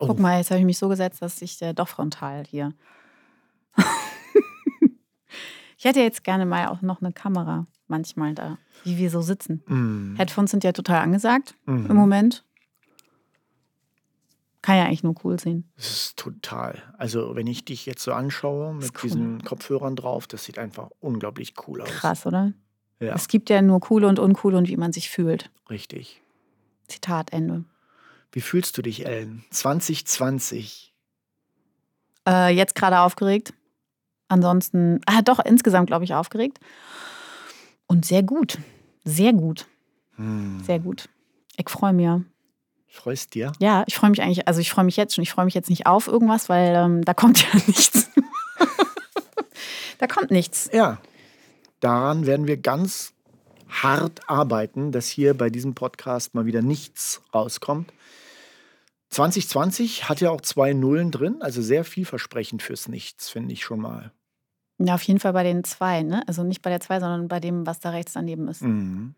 Oh. Guck mal, jetzt habe ich mich so gesetzt, dass ich äh, doch frontal hier. ich hätte jetzt gerne mal auch noch eine Kamera manchmal da, wie wir so sitzen. Mm. Headphones sind ja total angesagt Mhm. im Moment. Kann ja eigentlich nur cool sehen. Das ist total. Also, wenn ich dich jetzt so anschaue mit cool. diesen Kopfhörern drauf, das sieht einfach unglaublich cool aus. Krass, oder? Ja, Es gibt ja nur coole und uncoole und wie man sich fühlt. richtig. Zitat Ende. Wie fühlst du dich, Ellen? 2020. Äh, jetzt gerade aufgeregt. Ansonsten, ah, doch, insgesamt glaube ich aufgeregt. Und sehr gut. Sehr gut. Hm. Sehr gut. Ich freue mich. Freust dir? Ja, ich freue mich eigentlich, also ich freue mich jetzt schon. Ich freue mich jetzt nicht auf irgendwas, weil ähm, da kommt ja nichts. da kommt nichts. Ja. Daran werden wir ganz hart arbeiten, dass hier bei diesem Podcast mal wieder nichts rauskommt. 2020 hat ja auch zwei Nullen drin, also sehr vielversprechend fürs Nichts, finde ich schon mal. Ja, auf jeden Fall bei den zwei, ne? Also nicht bei der zwei, sondern bei dem, was da rechts daneben ist. Mhm.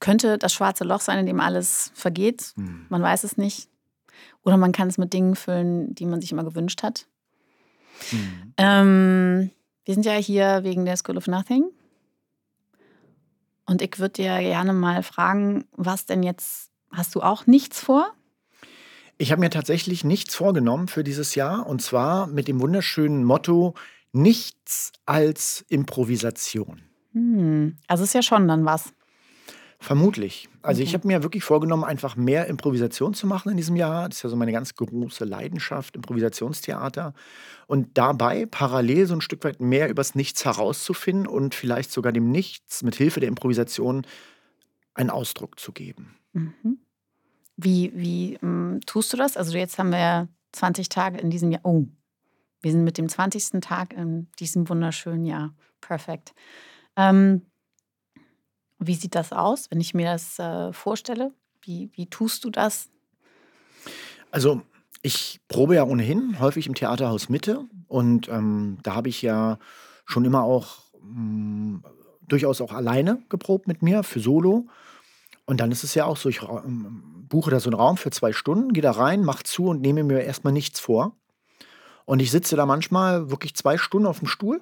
Könnte das schwarze Loch sein, in dem alles vergeht. Mhm. Man weiß es nicht. Oder man kann es mit Dingen füllen, die man sich immer gewünscht hat. Mhm. Ähm, wir sind ja hier wegen der School of Nothing. Und ich würde dir gerne mal fragen, was denn jetzt, hast du auch nichts vor? Ich habe mir tatsächlich nichts vorgenommen für dieses Jahr und zwar mit dem wunderschönen Motto Nichts als Improvisation. Hm, also ist ja schon dann was. Vermutlich. Also ich Okay. habe mir wirklich vorgenommen, einfach mehr Improvisation zu machen in diesem Jahr. Das ist ja so meine ganz große Leidenschaft, Improvisationstheater. Und dabei parallel so ein Stück weit mehr übers Nichts herauszufinden und vielleicht sogar dem Nichts mit Hilfe der Improvisation einen Ausdruck zu geben. Mhm. Wie, wie ähm, tust du das? Also jetzt haben wir ja 20 Tage in diesem Jahr. Oh, wir sind mit dem 20. Tag in diesem wunderschönen Jahr. Perfekt. Ähm, wie sieht das aus, wenn ich mir das äh, vorstelle? Wie, wie tust du das? Also ich probe ja ohnehin häufig im Theaterhaus Mitte und ähm, da habe ich ja schon immer auch mh, durchaus auch alleine geprobt mit mir für Solo. Und dann ist es ja auch so, ich ähm, buche da so einen Raum für zwei Stunden, gehe da rein, mache zu und nehme mir erstmal nichts vor. Und ich sitze da manchmal wirklich zwei Stunden auf dem Stuhl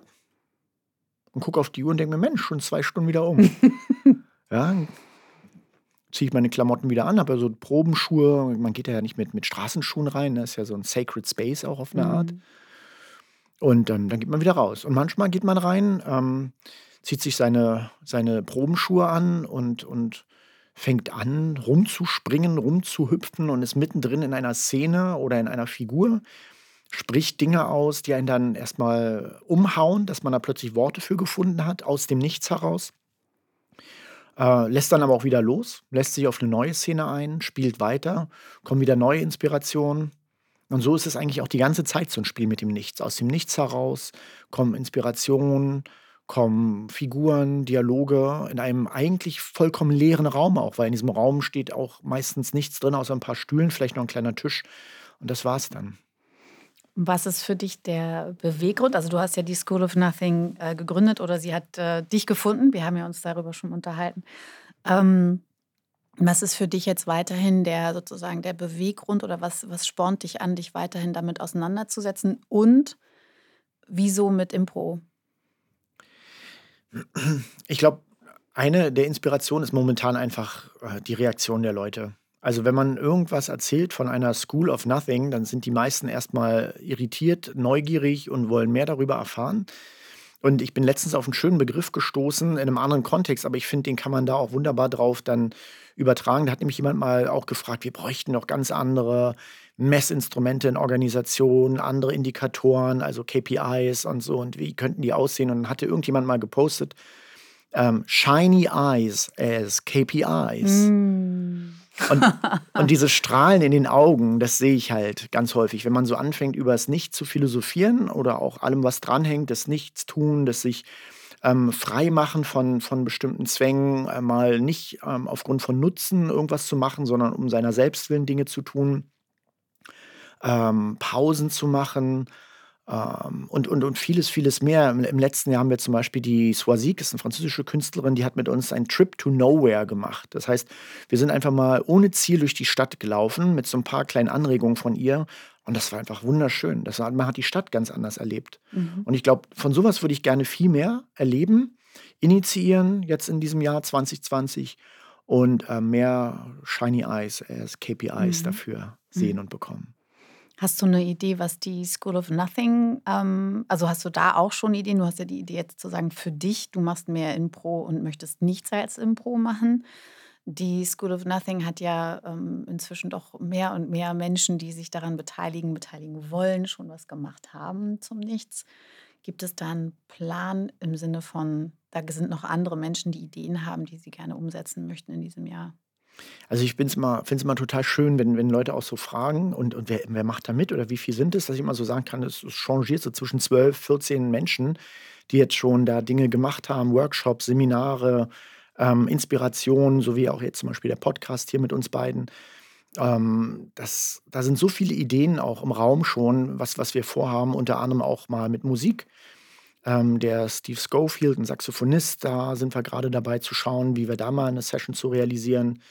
und gucke auf die Uhr und denke mir, Mensch, schon zwei Stunden wieder um. ja, ziehe ich meine Klamotten wieder an, habe ja so Probenschuhe. Man geht ja nicht mit, mit Straßenschuhen rein, das ist ja so ein Sacred Space auch auf eine Art. Mhm. Und ähm, dann geht man wieder raus. Und manchmal geht man rein, ähm, zieht sich seine, seine Probenschuhe an und, und fängt an, rumzuspringen, rumzuhüpfen und ist mittendrin in einer Szene oder in einer Figur, spricht Dinge aus, die einen dann erstmal umhauen, dass man da plötzlich Worte für gefunden hat, aus dem Nichts heraus. Äh, lässt dann aber auch wieder los, lässt sich auf eine neue Szene ein, spielt weiter, kommen wieder neue Inspirationen. Und so ist es eigentlich auch die ganze Zeit so ein Spiel mit dem Nichts. Aus dem Nichts heraus kommen Inspirationen, kommen Figuren, Dialoge in einem eigentlich vollkommen leeren Raum auch, weil in diesem Raum steht auch meistens nichts drin, außer ein paar Stühlen, vielleicht noch ein kleiner Tisch. Und das war's dann. Was ist für dich der Beweggrund? Also du hast ja die School of Nothing äh, gegründet oder sie hat äh, dich gefunden. Wir haben ja uns darüber schon unterhalten. Ähm, was ist für dich jetzt weiterhin der sozusagen der Beweggrund oder was, was spornt dich an, dich weiterhin damit auseinanderzusetzen? Und wieso mit Impro? Ich glaube, eine der Inspirationen ist momentan einfach äh, die Reaktion der Leute. Also wenn man irgendwas erzählt von einer School of Nothing, dann sind die meisten erstmal irritiert, neugierig und wollen mehr darüber erfahren. Und ich bin letztens auf einen schönen Begriff gestoßen in einem anderen Kontext, aber ich finde, den kann man da auch wunderbar drauf dann übertragen. Da hat nämlich jemand mal auch gefragt, wir bräuchten noch ganz andere Messinstrumente in Organisationen, andere Indikatoren, also KPIs und so. Und wie könnten die aussehen? Und dann hatte irgendjemand mal gepostet, ähm, Shiny Eyes as KPIs. Mm. Und, und diese Strahlen in den Augen, das sehe ich halt ganz häufig. Wenn man so anfängt, über das Nicht zu philosophieren oder auch allem, was dranhängt, das Nichtstun, das sich ähm, frei machen von, von bestimmten Zwängen, äh, mal nicht ähm, aufgrund von Nutzen irgendwas zu machen, sondern um seiner Selbstwillen Dinge zu tun, ähm, Pausen zu machen, Ähm, und, und, und vieles, vieles mehr. Im, Im, letzten Jahr haben wir zum Beispiel die Swazik, ist eine französische Künstlerin, die hat mit uns einen Trip to Nowhere gemacht. Das heißt, wir sind einfach mal ohne Ziel durch die Stadt gelaufen, mit so ein paar kleinen Anregungen von ihr. Und das war einfach wunderschön. Das, man hat die Stadt ganz anders erlebt. Mhm. Und ich glaube, von sowas würde ich gerne viel mehr erleben, initiieren, jetzt in diesem Jahr 2020 und äh, mehr Shiny Eyes als KPIs mhm. dafür sehen mhm. und bekommen. Hast du eine Idee, was die School of Nothing, ähm, also hast du da auch schon Ideen? Du hast ja die Idee jetzt zu sagen, für dich, du machst mehr Impro und möchtest nichts als Impro machen. Die School of Nothing hat ja ähm, inzwischen doch mehr und mehr Menschen, die sich daran beteiligen, beteiligen wollen, schon was gemacht haben zum Nichts. Gibt es da einen Plan im Sinne von, da sind noch andere Menschen, die Ideen haben, die sie gerne umsetzen möchten in diesem Jahr? Also ich finde es immer, immer total schön, wenn, wenn Leute auch so fragen und, und wer, wer macht da mit oder wie viel sind es, dass ich immer so sagen kann, es changiert so zwischen 12, 14 Menschen, die jetzt schon da Dinge gemacht haben, Workshops, Seminare, ähm, Inspirationen, so wie auch jetzt zum Beispiel der Podcast hier mit uns beiden. Ähm, das, da sind so viele Ideen auch im Raum schon, was, was wir vorhaben, unter anderem auch mal mit Musik. Ähm, der Steve Schofield, ein Saxophonist, da sind wir gerade dabei zu schauen, wie wir da mal eine Session zu realisieren.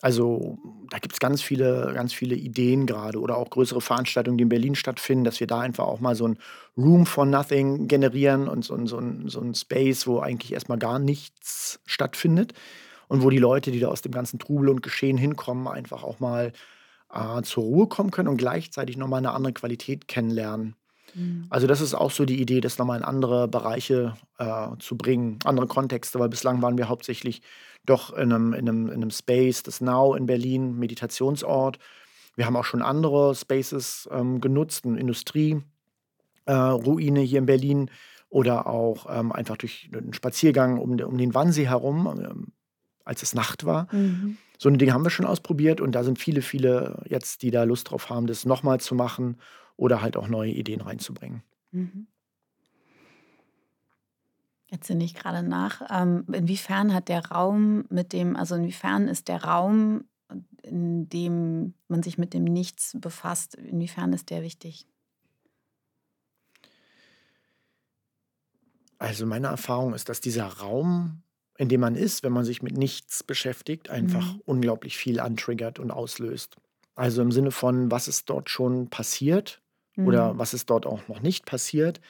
Also da gibt es ganz viele, ganz viele Ideen gerade oder auch größere Veranstaltungen, die in Berlin stattfinden, dass wir da einfach auch mal so ein Room for Nothing generieren und so, so, ein, so ein Space, wo eigentlich erstmal gar nichts stattfindet und wo die Leute, die da aus dem ganzen Trubel und Geschehen hinkommen, einfach auch mal äh, zur Ruhe kommen können und gleichzeitig nochmal eine andere Qualität kennenlernen. Mhm. Also das ist auch so die Idee, das nochmal in andere Bereiche äh, zu bringen, andere Kontexte, weil bislang waren wir hauptsächlich doch in einem, in einem, in einem Space, das Now in Berlin, Meditationsort. Wir haben auch schon andere Spaces ähm, genutzt, eine Industrieruine äh, hier in Berlin oder auch ähm, einfach durch einen Spaziergang um, um den Wannsee herum, ähm, als es Nacht war. Mhm. So ein Ding haben wir schon ausprobiert und da sind viele, viele jetzt, die da Lust drauf haben, das nochmal zu machen oder halt auch neue Ideen reinzubringen. Mhm. Jetzt sinne ich gerade nach. Ähm, inwiefern hat der Raum mit dem, also inwiefern ist der Raum, in dem man sich mit dem Nichts befasst, inwiefern ist der wichtig? Also meine Erfahrung ist, dass dieser Raum, in dem man ist, wenn man sich mit nichts beschäftigt, einfach mhm. unglaublich viel antriggert und auslöst. Also im Sinne von, was ist dort schon passiert mhm. oder was ist dort auch noch nicht passiert,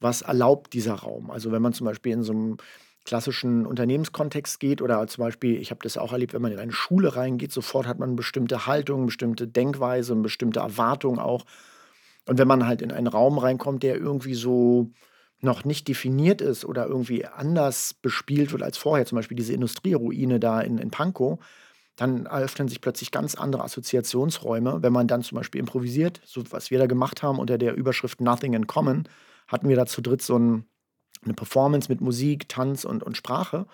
was erlaubt dieser Raum. Also wenn man zum Beispiel in so einem klassischen Unternehmenskontext geht oder zum Beispiel, ich habe das auch erlebt, wenn man in eine Schule reingeht, sofort hat man eine bestimmte Haltung, eine bestimmte Denkweise, eine bestimmte Erwartung auch. Und wenn man halt in einen Raum reinkommt, der irgendwie so noch nicht definiert ist oder irgendwie anders bespielt wird als vorher, zum Beispiel diese Industrieruine da in, in Pankow, dann eröffnen sich plötzlich ganz andere Assoziationsräume. Wenn man dann zum Beispiel improvisiert, so was wir da gemacht haben unter der Überschrift Nothing in Common, hatten wir da zu dritt so ein, eine Performance mit Musik, Tanz und, und Sprache.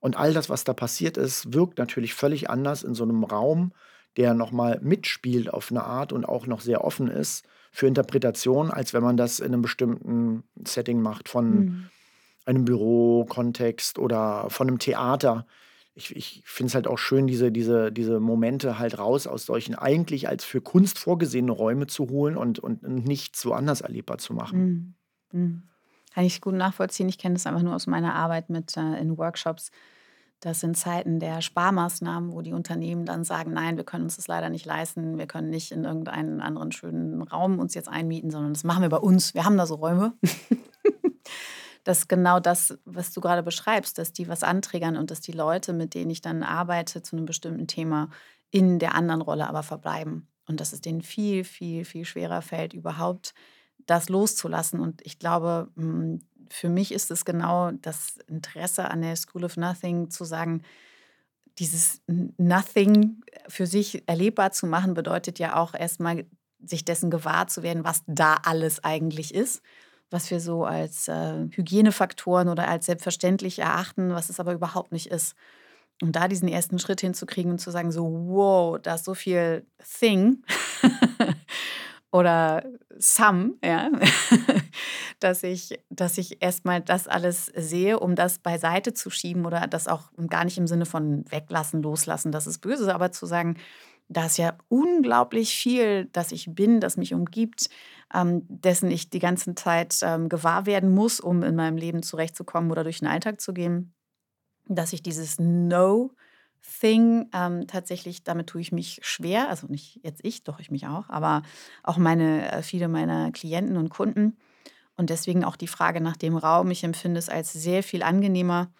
Und all das, was da passiert ist, wirkt natürlich völlig anders in so einem Raum, der nochmal mitspielt auf eine Art und auch noch sehr offen ist für Interpretation, als wenn man das in einem bestimmten Setting macht, von mhm. einem Bürokontext oder von einem Theater ich, ich finde es halt auch schön, diese, diese, diese Momente halt raus aus solchen eigentlich als für Kunst vorgesehene Räume zu holen und, und nicht so anders erlebbar zu machen. Mhm. Mhm. Kann ich gut nachvollziehen. Ich kenne das einfach nur aus meiner Arbeit mit äh, in Workshops. Das sind Zeiten der Sparmaßnahmen, wo die Unternehmen dann sagen, nein, wir können uns das leider nicht leisten, wir können nicht in irgendeinen anderen schönen Raum uns jetzt einmieten, sondern das machen wir bei uns. Wir haben da so Räume. dass genau das, was du gerade beschreibst, dass die was anträgern und dass die Leute, mit denen ich dann arbeite zu einem bestimmten Thema, in der anderen Rolle aber verbleiben. Und dass es denen viel, viel, viel schwerer fällt, überhaupt das loszulassen. Und ich glaube, hm, für mich ist es genau das Interesse an der School of Nothing zu sagen, dieses Nothing für sich erlebbar zu machen, bedeutet ja auch erstmal, sich dessen gewahr zu werden, was da alles eigentlich ist was wir so als äh, Hygienefaktoren oder als selbstverständlich erachten, was es aber überhaupt nicht ist. Und da diesen ersten Schritt hinzukriegen und zu sagen, so, wow, da ist so viel Thing oder Some, ja, dass ich, dass ich erstmal das alles sehe, um das beiseite zu schieben oder das auch gar nicht im Sinne von weglassen, loslassen, das ist böse, aber zu sagen, da ist ja unglaublich viel, das ich bin, das mich umgibt, ähm, dessen ich die ganze Zeit ähm, gewahr werden muss, um in meinem Leben zurechtzukommen oder durch den Alltag zu gehen, dass ich dieses No Thing ähm, tatsächlich, damit tue ich mich schwer, also nicht jetzt ich, doch ich mich auch, aber auch meine, äh, viele meiner Klienten und Kunden. Und deswegen auch die Frage nach dem Raum. Ich empfinde es als sehr viel angenehmer,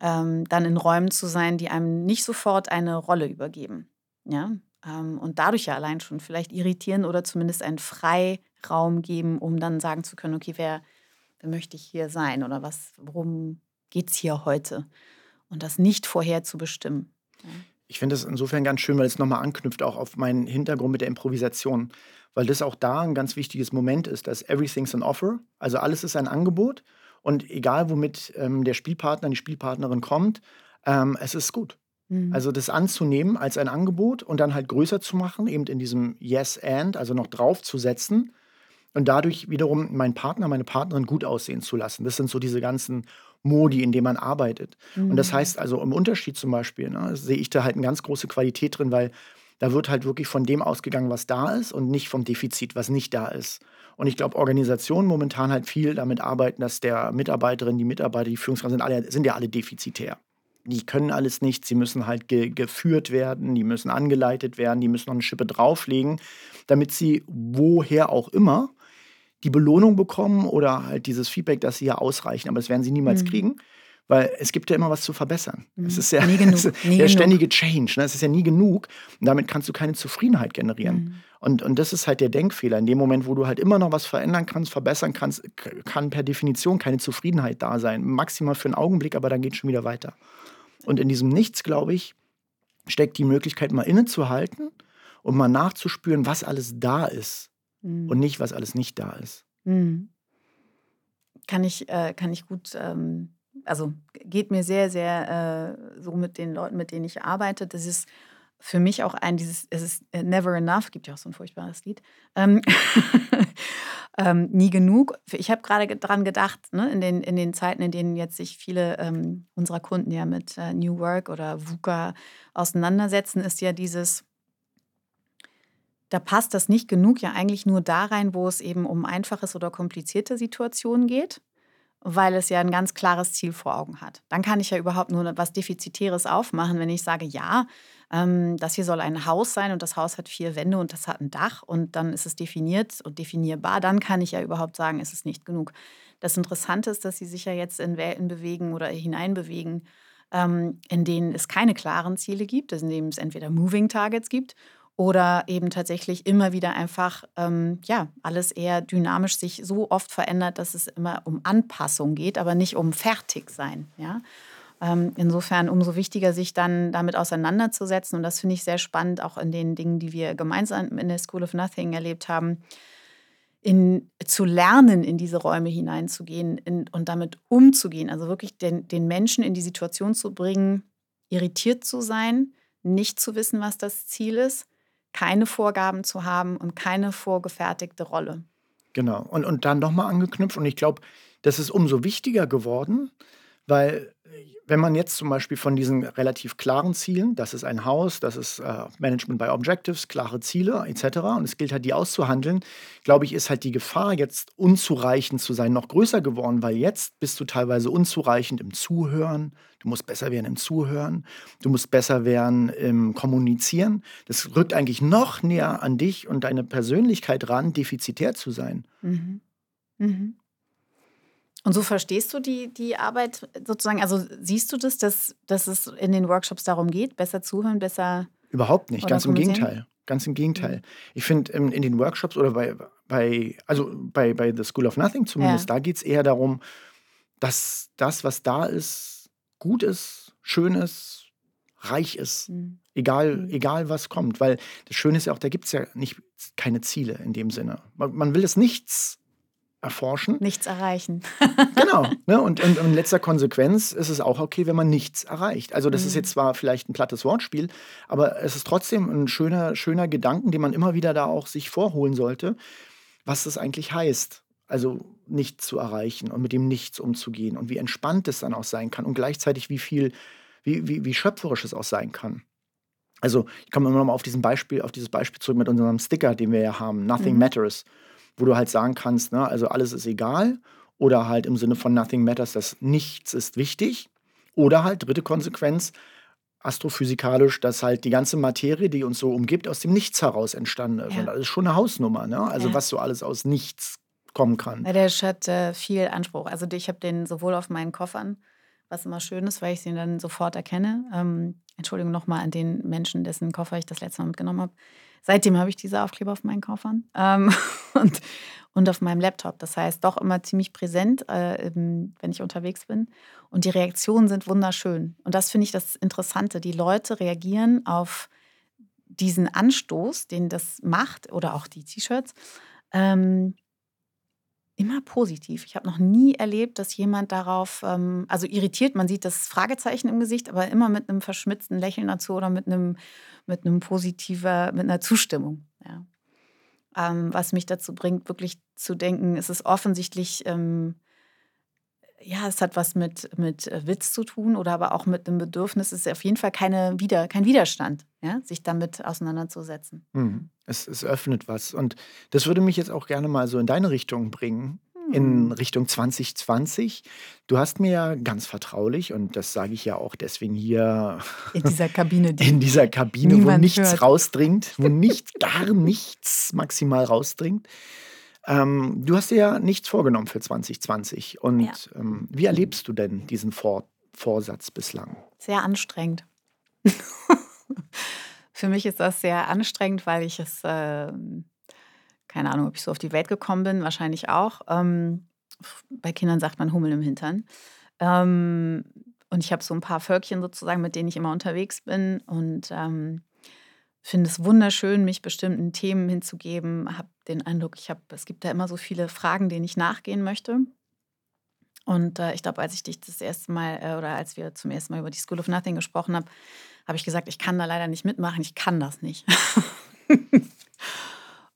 ähm, dann in Räumen zu sein, die einem nicht sofort eine Rolle übergeben. Ja? Ähm, und dadurch ja allein schon vielleicht irritieren oder zumindest einen Freiraum geben, um dann sagen zu können, okay, wer, wer möchte ich hier sein oder was, worum geht es hier heute? Und das nicht vorher zu bestimmen. Ja? Ich finde es insofern ganz schön, weil es nochmal anknüpft auch auf meinen Hintergrund mit der Improvisation. Weil das auch da ein ganz wichtiges Moment ist, dass everything's an offer, also alles ist ein Angebot. Und egal, womit ähm, der Spielpartner, die Spielpartnerin kommt, ähm, es ist gut. Mhm. Also das anzunehmen als ein Angebot und dann halt größer zu machen, eben in diesem Yes and, also noch draufzusetzen und dadurch wiederum meinen Partner, meine Partnerin gut aussehen zu lassen. Das sind so diese ganzen Modi, in denen man arbeitet. Mhm. Und das mhm. heißt also im Unterschied zum Beispiel, ne, sehe ich da halt eine ganz große Qualität drin, weil da wird halt wirklich von dem ausgegangen, was da ist und nicht vom Defizit, was nicht da ist. Und ich glaube, Organisationen momentan halt viel damit arbeiten, dass der Mitarbeiterin, die Mitarbeiter, die Führungskräfte sind, alle, sind ja alle defizitär die können alles nicht, sie müssen halt ge geführt werden, die müssen angeleitet werden, die müssen noch eine Schippe drauflegen, damit sie woher auch immer die Belohnung bekommen oder halt dieses Feedback, dass sie ja ausreichen. Aber das werden sie niemals mhm. kriegen, weil es gibt ja immer was zu verbessern. Mhm. Es ist ja nie genug. Ist nie der genug. ständige Change. Ne? Es ist ja nie genug. Und damit kannst du keine Zufriedenheit generieren. Mhm. Und, und das ist halt der Denkfehler. In dem Moment, wo du halt immer noch was verändern kannst, verbessern kannst, kann per Definition keine Zufriedenheit da sein. Maximal für einen Augenblick, aber dann geht es schon wieder weiter. Und in diesem Nichts, glaube ich, steckt die Möglichkeit, mal innezuhalten und mal nachzuspüren, was alles da ist mhm. und nicht, was alles nicht da ist. Mhm. Kann ich, äh, kann ich gut, ähm, also geht mir sehr, sehr äh, so mit den Leuten, mit denen ich arbeite. Das ist für mich auch ein, dieses, es ist never enough, gibt ja auch so ein furchtbares Lied. Ähm, ähm, nie genug. Ich habe gerade daran gedacht, ne, in, den, in den Zeiten, in denen jetzt sich viele ähm, unserer Kunden ja mit äh, New Work oder VUCA auseinandersetzen, ist ja dieses, da passt das nicht genug ja eigentlich nur da rein, wo es eben um einfaches oder komplizierte Situationen geht weil es ja ein ganz klares Ziel vor Augen hat. Dann kann ich ja überhaupt nur was Defizitäres aufmachen, wenn ich sage, ja, ähm, das hier soll ein Haus sein und das Haus hat vier Wände und das hat ein Dach und dann ist es definiert und definierbar. Dann kann ich ja überhaupt sagen, es ist nicht genug. Das Interessante ist, dass sie sich ja jetzt in Welten bewegen oder hineinbewegen, ähm, in denen es keine klaren Ziele gibt, in denen es entweder Moving Targets gibt oder eben tatsächlich immer wieder einfach, ähm, ja, alles eher dynamisch sich so oft verändert, dass es immer um Anpassung geht, aber nicht um Fertigsein, ja. Ähm, insofern umso wichtiger, sich dann damit auseinanderzusetzen. Und das finde ich sehr spannend, auch in den Dingen, die wir gemeinsam in der School of Nothing erlebt haben, in, zu lernen, in diese Räume hineinzugehen in, und damit umzugehen. Also wirklich den, den Menschen in die Situation zu bringen, irritiert zu sein, nicht zu wissen, was das Ziel ist, keine Vorgaben zu haben und keine vorgefertigte Rolle. Genau. Und, und dann nochmal angeknüpft. Und ich glaube, das ist umso wichtiger geworden, weil wenn man jetzt zum Beispiel von diesen relativ klaren Zielen, das ist ein Haus, das ist äh, Management by Objectives, klare Ziele etc. und es gilt halt, die auszuhandeln, glaube ich, ist halt die Gefahr, jetzt unzureichend zu sein, noch größer geworden, weil jetzt bist du teilweise unzureichend im Zuhören, du musst besser werden im Zuhören, du musst besser werden im Kommunizieren. Das rückt eigentlich noch näher an dich und deine Persönlichkeit ran, defizitär zu sein. Mhm. Mhm. Und so verstehst du die, die Arbeit sozusagen? Also siehst du das, dass, dass es in den Workshops darum geht, besser zuhören, besser. Überhaupt nicht, ganz im Gegenteil. Ganz im Gegenteil. Mhm. Ich finde, in, in, den Workshops oder bei, bei also bei, bei The School of Nothing zumindest, ja. da geht es eher darum, dass das, was da ist, gut ist, schön ist, reich ist. Mhm. Egal, mhm. egal was kommt. Weil das Schöne ist ja auch, da gibt es ja nicht keine Ziele in dem Sinne. Man, man will es nichts erforschen. Nichts erreichen. genau. Ne? Und, und, in letzter Konsequenz ist es auch okay, wenn man nichts erreicht. Also das mhm. ist jetzt zwar vielleicht ein plattes Wortspiel, aber es ist trotzdem ein schöner, schöner Gedanken, den man immer wieder da auch sich vorholen sollte, was das eigentlich heißt. Also nichts zu erreichen und mit dem Nichts umzugehen und wie entspannt es dann auch sein kann und gleichzeitig wie viel, wie, wie, wie schöpferisch es auch sein kann. Also ich komme immer noch mal auf, diesen Beispiel, auf dieses Beispiel zurück mit unserem Sticker, den wir ja haben, Nothing Mhm. Matters, wo du halt sagen kannst, ne, also alles ist egal oder halt im Sinne von Nothing Matters, dass nichts ist wichtig. Oder halt dritte Konsequenz, astrophysikalisch, dass halt die ganze Materie, die uns so umgibt, aus dem Nichts heraus entstanden ist. Ja. Und das ist schon eine Hausnummer, ne? Also Ja. was so alles aus Nichts kommen kann. Ja, der hat äh, viel Anspruch. Also ich habe den sowohl auf meinen Koffern, was immer schön ist, weil ich sie dann sofort erkenne. Ähm, Entschuldigung nochmal an den Menschen, dessen Koffer ich das letzte Mal mitgenommen habe. Seitdem habe ich diese Aufkleber auf meinen Koffern ähm, und, und auf meinem Laptop. Das heißt, doch immer ziemlich präsent, äh, wenn ich unterwegs bin. Und die Reaktionen sind wunderschön. Und das finde ich das Interessante. Die Leute reagieren auf diesen Anstoß, den das macht, oder auch die T-Shirts, ähm, immer positiv. Ich habe noch nie erlebt, dass jemand darauf, ähm, also irritiert, man sieht das Fragezeichen im Gesicht, aber immer mit einem verschmitzten Lächeln dazu oder mit einem, mit einem positiver, mit einer Zustimmung. Ja. Ähm, was mich dazu bringt, wirklich zu denken, es ist offensichtlich, ähm, ja, es hat was mit, mit äh, Witz zu tun oder aber auch mit einem Bedürfnis. Es ist auf jeden Fall keine Wider, kein Widerstand, ja, sich damit auseinanderzusetzen. Mhm. Es, es öffnet was. Und das würde mich jetzt auch gerne mal so in deine Richtung bringen. Hm. in Richtung 2020. Du hast mir ja ganz vertraulich, und das sage ich ja auch deswegen hier In dieser Kabine, die in dieser Kabine, wo nichts hört. rausdringt, wo nicht, gar nichts maximal rausdringt. Ähm, du hast dir ja nichts vorgenommen für 2020. Und Ja. ähm, wie erlebst du denn diesen Vor Vorsatz bislang? sehr anstrengend. Für mich ist das sehr anstrengend, weil ich es, ähm, keine Ahnung, ob ich so auf die Welt gekommen bin, wahrscheinlich auch. Ähm, bei Kindern sagt man Hummel im Hintern. Ähm, und ich habe so ein paar Völkchen sozusagen, mit denen ich immer unterwegs bin und ähm, finde es wunderschön, mich bestimmten Themen hinzugeben. Habe den Eindruck, ich habe, es gibt da immer so viele Fragen, denen ich nachgehen möchte. Und äh, ich glaube, als ich dich das erste Mal äh, oder als wir zum ersten Mal über die School of Nothing gesprochen haben, habe ich gesagt, ich kann da leider nicht mitmachen, ich kann das nicht.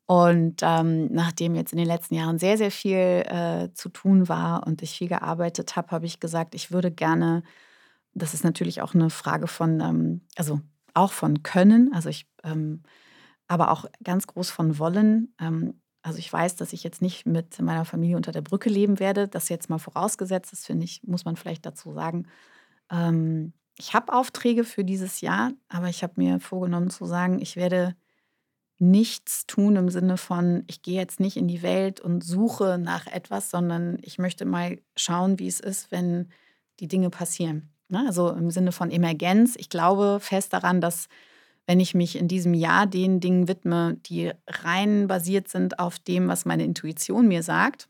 und ähm, nachdem jetzt in den letzten Jahren sehr, sehr viel äh, zu tun war und ich viel gearbeitet habe, habe ich gesagt, ich würde gerne, das ist natürlich auch eine Frage von, ähm, also auch von Können, also ich, ähm, aber auch ganz groß von Wollen. Ähm, also ich weiß, dass ich jetzt nicht mit meiner Familie unter der Brücke leben werde. Das jetzt mal vorausgesetzt, das finde ich, muss man vielleicht dazu sagen. Ähm, ich habe Aufträge für dieses Jahr, aber ich habe mir vorgenommen zu sagen, ich werde nichts tun im Sinne von, ich gehe jetzt nicht in die Welt und suche nach etwas, sondern ich möchte mal schauen, wie es ist, wenn die Dinge passieren. Ne? Also im Sinne von Emergenz. Ich glaube fest daran, dass wenn ich mich in diesem Jahr den Dingen widme, die rein basiert sind auf dem, was meine Intuition mir sagt,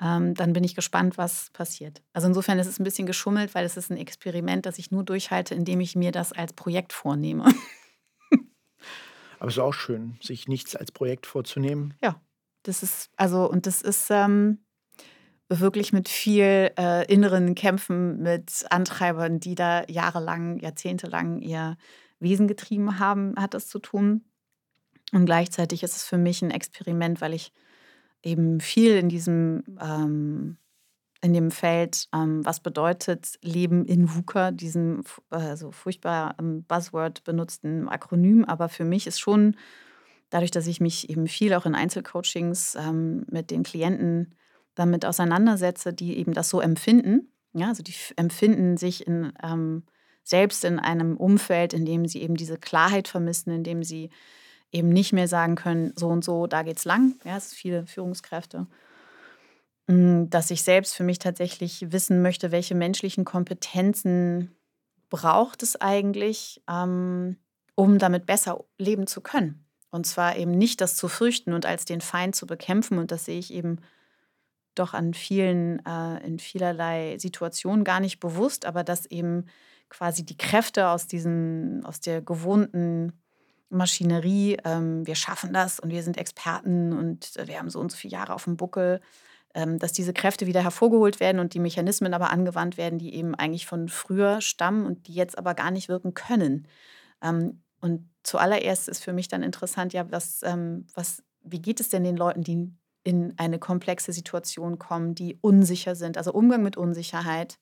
ähm, dann bin ich gespannt, was passiert. Also insofern ist es ein bisschen geschummelt, weil es ist ein Experiment, das ich nur durchhalte, indem ich mir das als Projekt vornehme. Aber es ist auch schön, sich nichts als Projekt vorzunehmen. Ja, das ist, also, und das ist ähm, wirklich mit viel äh, inneren Kämpfen mit Antreibern, die da jahrelang, jahrzehntelang ihr Wesen getrieben haben, hat das zu tun. Und gleichzeitig ist es für mich ein Experiment, weil ich eben viel in diesem, ähm, in dem Feld, ähm, was bedeutet Leben in VUCA, diesem äh, so furchtbar ähm, Buzzword benutzten Akronym. Aber für mich ist schon, dadurch, dass ich mich eben viel auch in Einzelcoachings ähm, mit den Klienten damit auseinandersetze, die eben das so empfinden, ja, also die empfinden sich in, ähm, selbst in einem Umfeld, in dem sie eben diese Klarheit vermissen, in dem sie eben nicht mehr sagen können, so und so, da geht's lang. Ja, es sind viele Führungskräfte. Mm, Dass ich selbst für mich tatsächlich wissen möchte, welche menschlichen Kompetenzen braucht es eigentlich, ähm, um damit besser leben zu können. Und zwar eben nicht das zu fürchten und als den Feind zu bekämpfen. Und das sehe ich eben doch an vielen, äh, in vielerlei Situationen gar nicht bewusst, aber dass eben quasi die Kräfte aus diesen, aus der gewohnten Maschinerie, ähm, wir schaffen das und wir sind Experten und äh, wir haben so und so viele Jahre auf dem Buckel, ähm, dass diese Kräfte wieder hervorgeholt werden und die Mechanismen aber angewandt werden, die eben eigentlich von früher stammen und die jetzt aber gar nicht wirken können. Ähm, und zuallererst ist für mich dann interessant, ja, was, ähm, was, wie geht es denn den Leuten, die in eine komplexe Situation kommen, die unsicher sind? Also Umgang mit Unsicherheit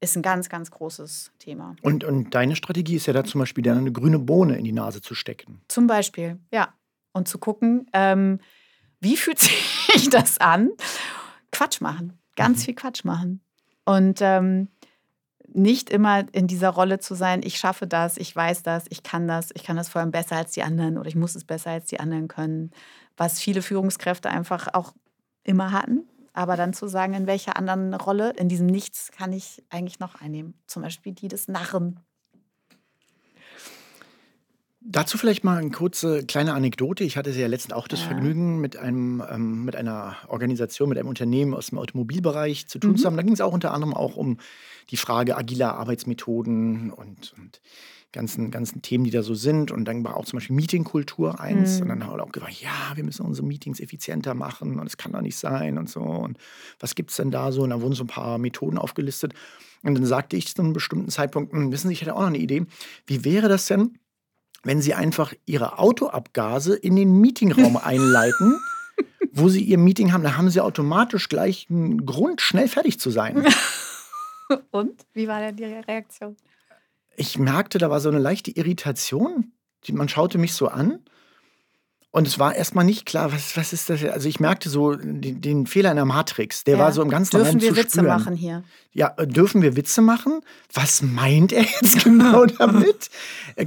ist ein ganz, ganz großes Thema. Und, und deine Strategie ist ja da zum Beispiel, dann eine grüne Bohne in die Nase zu stecken. Zum Beispiel, ja. Und zu gucken, ähm, wie fühlt sich das an? Quatsch machen, ganz mhm. viel Quatsch machen. Und ähm, nicht immer in dieser Rolle zu sein, ich schaffe das, ich weiß das, ich kann das, ich kann das vor allem besser als die anderen oder ich muss es besser als die anderen können, was viele Führungskräfte einfach auch immer hatten. Aber dann zu sagen, in welcher anderen Rolle, in diesem Nichts kann ich eigentlich noch einnehmen. Zum Beispiel die des Narren. Dazu vielleicht mal eine kurze kleine Anekdote. Ich hatte ja letztens auch das ja. Vergnügen, mit, einem, ähm, mit einer Organisation, mit einem Unternehmen aus dem Automobilbereich zu tun mhm. zu haben. Da ging es auch unter anderem auch um die Frage agiler Arbeitsmethoden und, und ganzen, ganzen Themen, die da so sind. Und dann war auch zum Beispiel Meetingkultur eins. Mhm. Und dann haben wir auch gesagt, ja, wir müssen unsere Meetings effizienter machen und es kann doch nicht sein und so. Und was gibt es denn da so? Und da wurden so ein paar Methoden aufgelistet. Und dann sagte ich zu einem bestimmten Zeitpunkt, hm, wissen Sie, ich hätte auch noch eine Idee. Wie wäre das denn, wenn Sie einfach Ihre Autoabgase in den Meetingraum einleiten? wo Sie Ihr Meeting haben, da haben Sie automatisch gleich einen Grund, schnell fertig zu sein. Und? Wie war denn die Reaktion? Ich merkte, da war so eine leichte Irritation. Man schaute mich so an und es war erstmal nicht klar, was, was ist das? Also ich merkte so den, den Fehler in der Matrix. Der ja. war so im ganzen Dürfen wir Witze spüren. machen hier? Ja, dürfen wir Witze machen? Was meint er jetzt genau damit?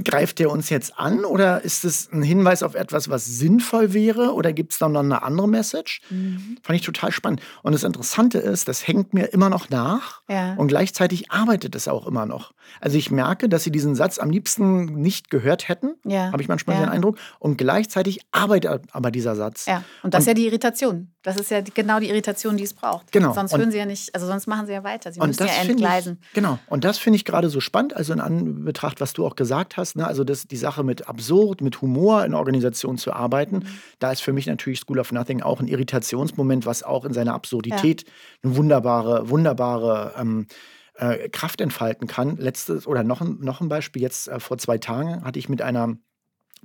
Greift er uns jetzt an oder ist es ein Hinweis auf etwas, was sinnvoll wäre? Oder gibt es dann noch eine andere Message? Mhm. Fand ich total spannend. Und das Interessante ist, das hängt mir immer noch nach ja. und gleichzeitig arbeitet es auch immer noch. Also ich merke, dass sie diesen Satz am liebsten nicht gehört hätten, ja. habe ich manchmal den Eindruck. Und gleichzeitig arbeitet aber dieser Satz. Ja, und das und, ist ja die Irritation. Das ist ja genau die Irritation, die es braucht. Genau. Sonst würden sie ja nicht, also sonst machen sie ja weiter. Sie und müssen ja entgleisen. Ich, genau. Und das finde ich gerade so spannend, also in Anbetracht, was du auch gesagt hast, ne? also das, die Sache mit absurd, mit Humor in Organisationen zu arbeiten, mhm. da ist für mich natürlich School of Nothing auch ein Irritationsmoment, was auch in seiner Absurdität ja. eine wunderbare, wunderbare ähm, äh, Kraft entfalten kann. Letztes oder noch, noch ein Beispiel, jetzt äh, vor zwei Tagen hatte ich mit einer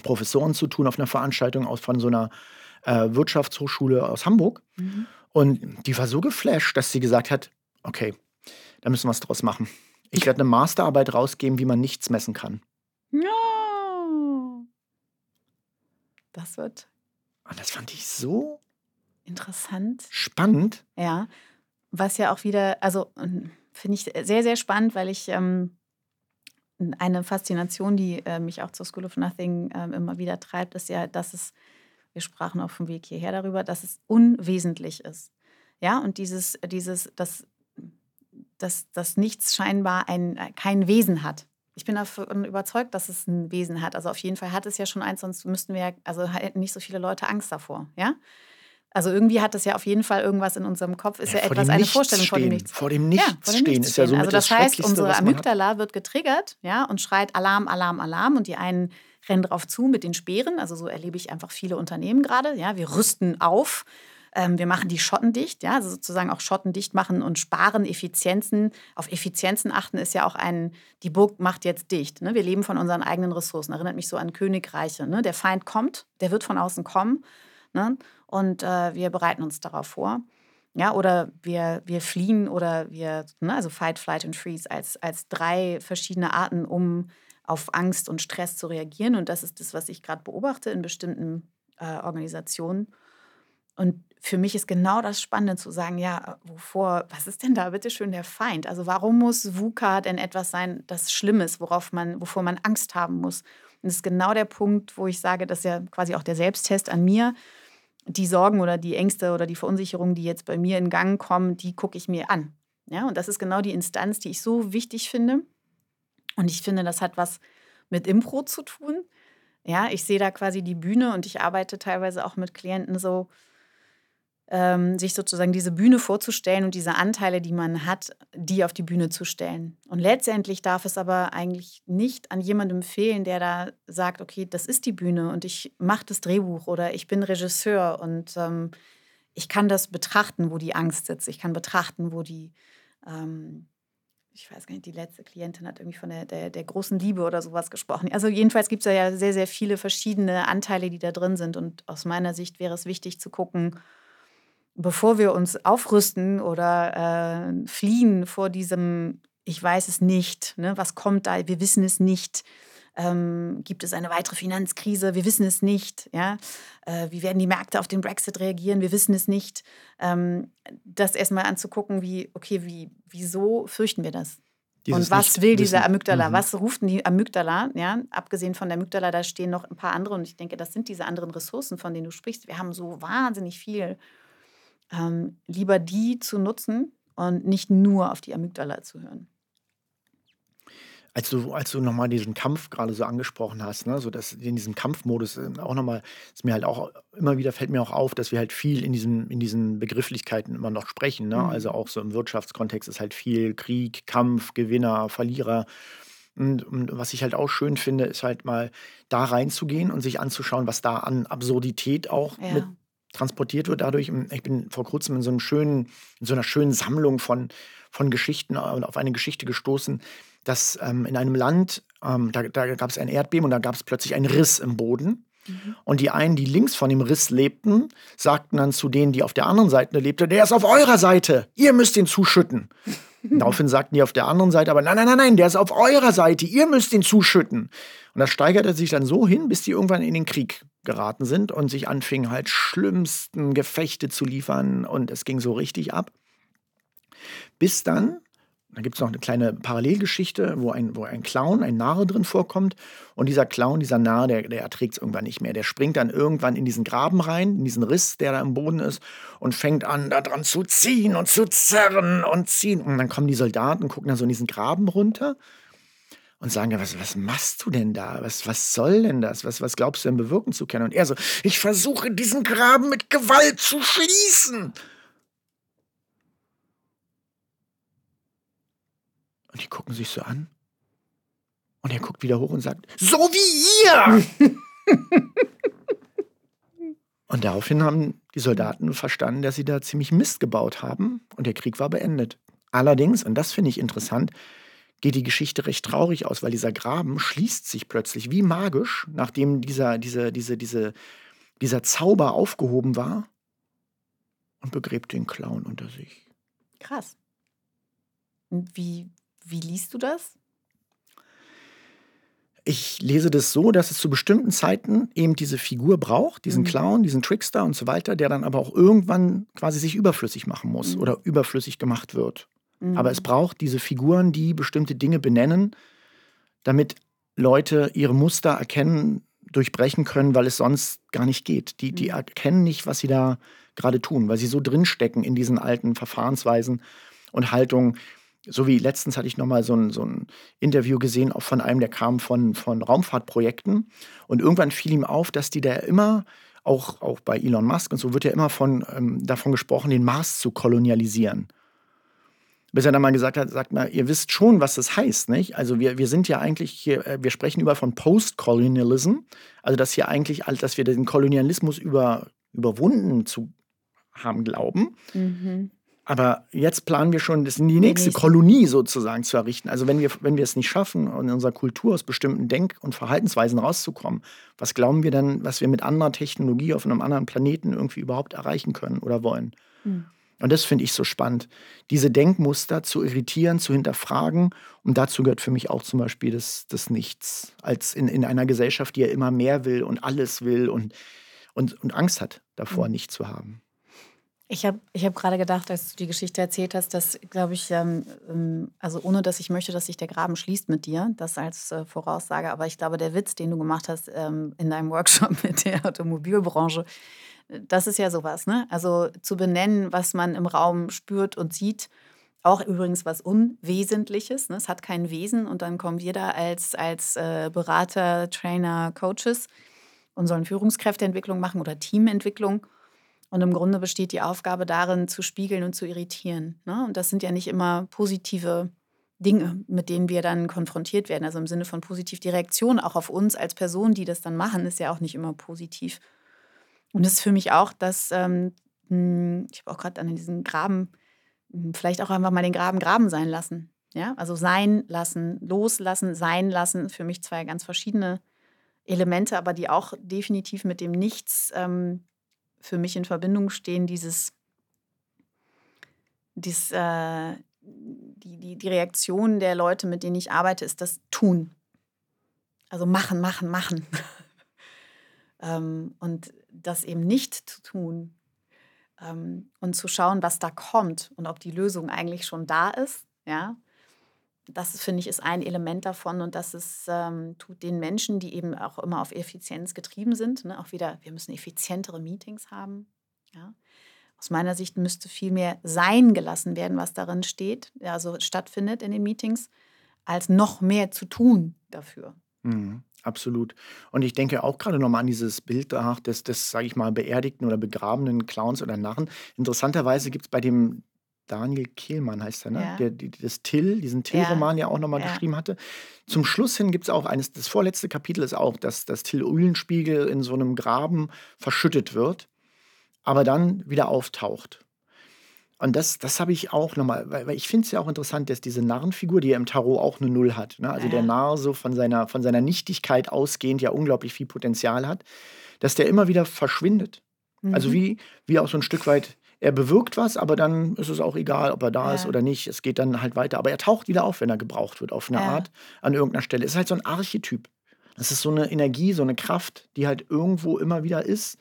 Professoren zu tun auf einer Veranstaltung aus von so einer äh, Wirtschaftshochschule aus Hamburg. Mhm. Und die war so geflasht, dass sie gesagt hat, okay, da müssen wir was draus machen. Ich werde eine Masterarbeit rausgeben, wie man nichts messen kann. Ja. Das wird. Und das fand ich so interessant. Spannend. Ja. Was ja auch wieder, also finde ich sehr, sehr spannend, weil ich ähm, eine Faszination, die äh, mich auch zur School of Nothing äh, immer wieder treibt, ist ja, dass es, wir sprachen auf dem Weg hierher darüber, dass es unwesentlich ist. Ja, und dieses, dieses, dass, dass, dass nichts scheinbar ein, kein Wesen hat. Ich bin davon überzeugt, dass es ein Wesen hat. Also auf jeden Fall hat es ja schon eins, sonst müssten wir, also hätten nicht so viele Leute Angst davor. Ja? Also irgendwie hat das ja auf jeden Fall irgendwas in unserem Kopf, ist ja, ja etwas, eine Vorstellung stehen. vor dem Nichts. Vor dem Nichts, ja, vor dem stehen ist ja so Also das, das heißt, unsere Amygdala wird getriggert ja, und schreit Alarm, Alarm, Alarm und die einen rennen drauf zu mit den Speeren. Also so erlebe ich einfach viele Unternehmen gerade. Ja, wir rüsten auf. Ähm, wir machen die Schotten dicht, ja, also sozusagen auch Schotten dicht machen und sparen Effizienzen. Auf Effizienzen achten ist ja auch ein, die Burg macht jetzt dicht. Ne? Wir leben von unseren eigenen Ressourcen. Erinnert mich so an Königreiche. Ne? Der Feind kommt, der wird von außen kommen. Ne? Und äh, wir bereiten uns darauf vor. Ja, oder wir, wir fliehen oder wir, ne, also Fight, Flight und Freeze als, als drei verschiedene Arten, um auf Angst und Stress zu reagieren. Und das ist das, was ich gerade beobachte in bestimmten äh, Organisationen. Und für mich ist genau das Spannende zu sagen, ja, wovor, was ist denn da bitte schön der Feind? Also warum muss VUCA denn etwas sein, das Schlimmes, worauf man, wovor man Angst haben muss? Und das ist genau der Punkt, wo ich sage, das ist ja quasi auch der Selbsttest an mir die Sorgen oder die Ängste oder die Verunsicherungen, die jetzt bei mir in Gang kommen, die gucke ich mir an. Ja, und das ist genau die Instanz, die ich so wichtig finde. Und ich finde, das hat was mit Impro zu tun. Ja, ich sehe da quasi die Bühne und ich arbeite teilweise auch mit Klienten so, ähm, sich sozusagen diese Bühne vorzustellen und diese Anteile, die man hat, die auf die Bühne zu stellen. Und letztendlich darf es aber eigentlich nicht an jemandem fehlen, der da sagt, okay, das ist die Bühne und ich mache das Drehbuch oder ich bin Regisseur und ähm, ich kann das betrachten, wo die Angst sitzt. Ich kann betrachten, wo die, ähm, ich weiß gar nicht, die letzte Klientin hat irgendwie von der, der, der großen Liebe oder sowas gesprochen. Also jedenfalls gibt es ja sehr, sehr viele verschiedene Anteile, die da drin sind. Und aus meiner Sicht wäre es wichtig zu gucken, bevor wir uns aufrüsten oder äh, fliehen vor diesem ich weiß es nicht, ne? was kommt da, wir wissen es nicht. Ähm, gibt es eine weitere Finanzkrise? Wir wissen es nicht. Ja? Äh, wie werden die Märkte auf den Brexit reagieren? Wir wissen es nicht. Ähm, das erstmal anzugucken, wie, okay, wie, wieso fürchten wir das? Dieses und was will dieser Amygdala? Mhm. Was ruft die Amygdala? Ja, abgesehen von der Amygdala, da stehen noch ein paar andere und ich denke, das sind diese anderen Ressourcen, von denen du sprichst. Wir haben so wahnsinnig viel. Ähm, lieber die zu nutzen und nicht nur auf die Amygdala zu hören. Als du, als du nochmal diesen Kampf gerade so angesprochen hast, ne, so dass in diesem Kampfmodus äh, auch nochmal, ist mir halt auch immer wieder, fällt mir auch auf, dass wir halt viel in diesen, in diesen Begrifflichkeiten immer noch sprechen. Ne? Mhm. Also auch so im Wirtschaftskontext ist halt viel Krieg, Kampf, Gewinner, Verlierer. Und, und, was ich halt auch schön finde, ist halt mal da reinzugehen und sich anzuschauen, was da an Absurdität auch ja. mit transportiert wird. Dadurch, ich bin vor kurzem in so einem schönen, in so einer schönen Sammlung von, von Geschichten und auf eine Geschichte gestoßen, dass ähm, in einem Land, ähm, da, da gab es ein Erdbeben und da gab es plötzlich einen Riss im Boden. Mhm. Und die einen, die links von dem Riss lebten, sagten dann zu denen, die auf der anderen Seite lebten, der ist auf eurer Seite, ihr müsst ihn zuschütten. Daraufhin sagten die auf der anderen Seite, aber nein, nein, nein, nein, der ist auf eurer Seite, ihr müsst ihn zuschütten. Und das steigerte sich dann so hin, bis die irgendwann in den Krieg geraten sind und sich anfingen halt schlimmsten Gefechte zu liefern und es ging so richtig ab. Bis dann dann gibt es noch eine kleine Parallelgeschichte, wo ein, wo ein Clown, ein Narre drin vorkommt. Und dieser Clown, dieser Narre, der, der erträgt es irgendwann nicht mehr. Der springt dann irgendwann in diesen Graben rein, in diesen Riss, der da im Boden ist, und fängt an, da dran zu ziehen und zu zerren und ziehen. Und dann kommen die Soldaten, gucken dann so in diesen Graben runter und sagen, was, was machst du denn da? Was, was soll denn das? Was, was glaubst du denn bewirken zu können? Und er so, ich versuche diesen Graben mit Gewalt zu schließen. Und die gucken sich so an. Und er guckt wieder hoch und sagt, so wie ihr! und daraufhin haben die Soldaten verstanden, dass sie da ziemlich Mist gebaut haben und der Krieg war beendet. Allerdings, und das finde ich interessant, geht die Geschichte recht traurig aus, weil dieser Graben schließt sich plötzlich wie magisch, nachdem dieser, diese, diese, diese, dieser Zauber aufgehoben war und begräbt den Clown unter sich. Krass. Wie, wie liest du das? Ich lese das so, dass es zu bestimmten Zeiten eben diese Figur braucht, diesen mhm. Clown, diesen Trickster und so weiter, der dann aber auch irgendwann quasi sich überflüssig machen muss mhm. oder überflüssig gemacht wird. Mhm. Aber es braucht diese Figuren, die bestimmte Dinge benennen, damit Leute ihre Muster erkennen, durchbrechen können, weil es sonst gar nicht geht. Die, die mhm. erkennen nicht, was sie da gerade tun, weil sie so drinstecken in diesen alten Verfahrensweisen und Haltungen, so wie letztens hatte ich nochmal so ein, so ein Interview gesehen, auch von einem, der kam von, von Raumfahrtprojekten. Und irgendwann fiel ihm auf, dass die da immer, auch, auch bei Elon Musk und so, wird ja immer von, ähm, davon gesprochen, den Mars zu kolonialisieren. Bis er dann mal gesagt hat, sagt mal, ihr wisst schon, was das heißt, nicht? Also wir, wir sind ja eigentlich hier, äh, wir sprechen über von Post-Colonialism, also dass hier eigentlich, dass wir den Kolonialismus über, überwunden zu haben glauben. Mhm. Aber jetzt planen wir schon, das in die nächste Kolonie sozusagen zu errichten. Also wenn wir, wenn wir es nicht schaffen, in unserer Kultur aus bestimmten Denk- und Verhaltensweisen rauszukommen, was glauben wir dann, was wir mit anderer Technologie auf einem anderen Planeten irgendwie überhaupt erreichen können oder wollen? Mhm. Und das finde ich so spannend, diese Denkmuster zu irritieren, zu hinterfragen. Und dazu gehört für mich auch zum Beispiel das, das Nichts, als in, in einer Gesellschaft, die ja immer mehr will und alles will und, und, und Angst hat davor, mhm. nicht zu haben. Ich habe ich hab gerade gedacht, als du die Geschichte erzählt hast, dass, glaube ich, ähm, ähm, also ohne dass ich möchte, dass sich der Graben schließt mit dir, das als äh, Voraussage, aber ich glaube, der Witz, den du gemacht hast ähm, in deinem Workshop mit der Automobilbranche, das ist ja sowas, ne? Also zu benennen, was man im Raum spürt und sieht, auch übrigens was Unwesentliches, ne? es hat kein Wesen und dann kommen wir da als, als äh, Berater, Trainer, Coaches und sollen Führungskräfteentwicklung machen oder Teamentwicklung und im Grunde besteht die Aufgabe darin, zu spiegeln und zu irritieren. Ne? Und das sind ja nicht immer positive Dinge, mit denen wir dann konfrontiert werden. Also im Sinne von positiv. Die Reaktion auch auf uns als Person, die das dann machen, ist ja auch nicht immer positiv. Und das ist für mich auch, dass ähm, hm, ich habe auch gerade an diesen Graben, hm, vielleicht auch einfach mal den Graben graben sein lassen. Ja, also sein lassen, loslassen, sein lassen. Für mich zwei ganz verschiedene Elemente, aber die auch definitiv mit dem Nichts ähm, für mich in Verbindung stehen, dieses, dieses äh, die, die, die Reaktion der Leute, mit denen ich arbeite, ist das Tun. Also machen, machen, machen. ähm, und das eben nicht zu tun ähm, und zu schauen, was da kommt und ob die Lösung eigentlich schon da ist. Ja, das finde ich ist ein Element davon und das ist, ähm, tut den Menschen, die eben auch immer auf Effizienz getrieben sind, ne, auch wieder, wir müssen effizientere Meetings haben. Ja. Aus meiner Sicht müsste viel mehr sein gelassen werden, was darin steht, also stattfindet in den Meetings, als noch mehr zu tun dafür. Mhm, absolut. Und ich denke auch gerade nochmal an dieses Bild des, des sage ich mal, beerdigten oder begrabenen Clowns oder Narren. Interessanterweise gibt es bei dem Daniel Kehlmann heißt er, ne? Ja. Der, die, das Till, diesen Till-Roman ja auch nochmal Ja. geschrieben hatte. Zum Schluss hin gibt es auch eines, das vorletzte Kapitel ist auch, dass, dass Till Eulenspiegel in so einem Graben verschüttet wird, aber dann wieder auftaucht. Und das, das habe ich auch nochmal, weil, weil ich finde es ja auch interessant, dass diese Narrenfigur, die ja im Tarot auch eine Null hat, ne? also Ja. der Narr so von seiner, von seiner Nichtigkeit ausgehend ja unglaublich viel Potenzial hat, dass der immer wieder verschwindet. Also Mhm. wie, wie auch so ein Stück weit, er bewirkt was, aber dann ist es auch egal, ob er da ist Ja. oder nicht. Es geht dann halt weiter. Aber er taucht wieder auf, wenn er gebraucht wird, auf eine Ja. Art, an irgendeiner Stelle. Es ist halt so ein Archetyp. Das ist so eine Energie, so eine Kraft, die halt irgendwo immer wieder ist,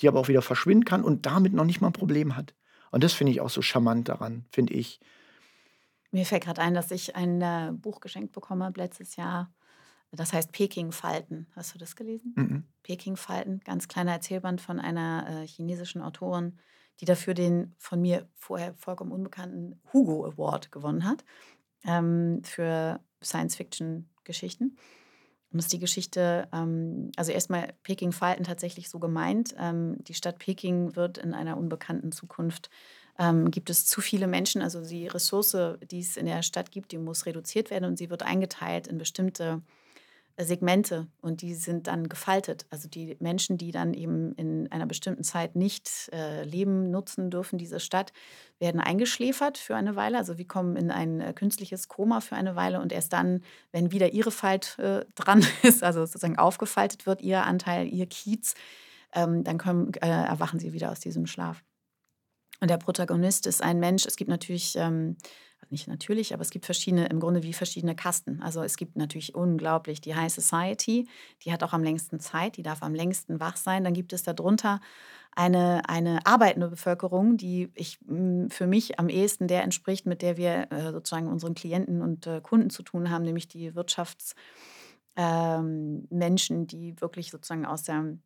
die aber auch wieder verschwinden kann und damit noch nicht mal ein Problem hat. Und das finde ich auch so charmant daran, finde ich. Mir fällt gerade ein, dass ich ein äh, Buch geschenkt bekommen habe letztes Jahr. Das heißt Peking-Falten. Hast du das gelesen? Mhm. Peking-Falten, ganz kleiner Erzählband von einer äh, chinesischen Autorin, die dafür den von mir vorher vollkommen unbekannten Hugo Award gewonnen hat ähm, für Science-Fiction-Geschichten. Und ist die Geschichte, ähm, also erstmal Peking-Falten tatsächlich so gemeint. Ähm, die Stadt Peking wird in einer unbekannten Zukunft, ähm, gibt es zu viele Menschen, also die Ressource, die es in der Stadt gibt, die muss reduziert werden und sie wird eingeteilt in bestimmte äh, Segmente und die sind dann gefaltet. Also die Menschen, die dann eben in einer bestimmten Zeit nicht äh, leben, nutzen dürfen, diese Stadt, werden eingeschläfert für eine Weile. Also wir kommen in ein äh, künstliches Koma für eine Weile und erst dann, wenn wieder ihre Falt äh, dran ist, also sozusagen aufgefaltet wird, ihr Anteil, ihr Kiez, ähm, dann kommen, äh, erwachen sie wieder aus diesem Schlaf. Und der Protagonist ist ein Mensch. Es gibt natürlich, ähm, nicht natürlich, aber es gibt verschiedene, im Grunde wie verschiedene Kasten. Also es gibt natürlich unglaublich die High Society, die hat auch am längsten Zeit, die darf am längsten wach sein. Dann gibt es darunter eine, eine arbeitende Bevölkerung, die ich mh, für mich am ehesten der entspricht, mit der wir äh, sozusagen unseren Klienten und äh, Kunden zu tun haben, nämlich die Wirtschaftsmenschen, ähm, die wirklich sozusagen aus, der,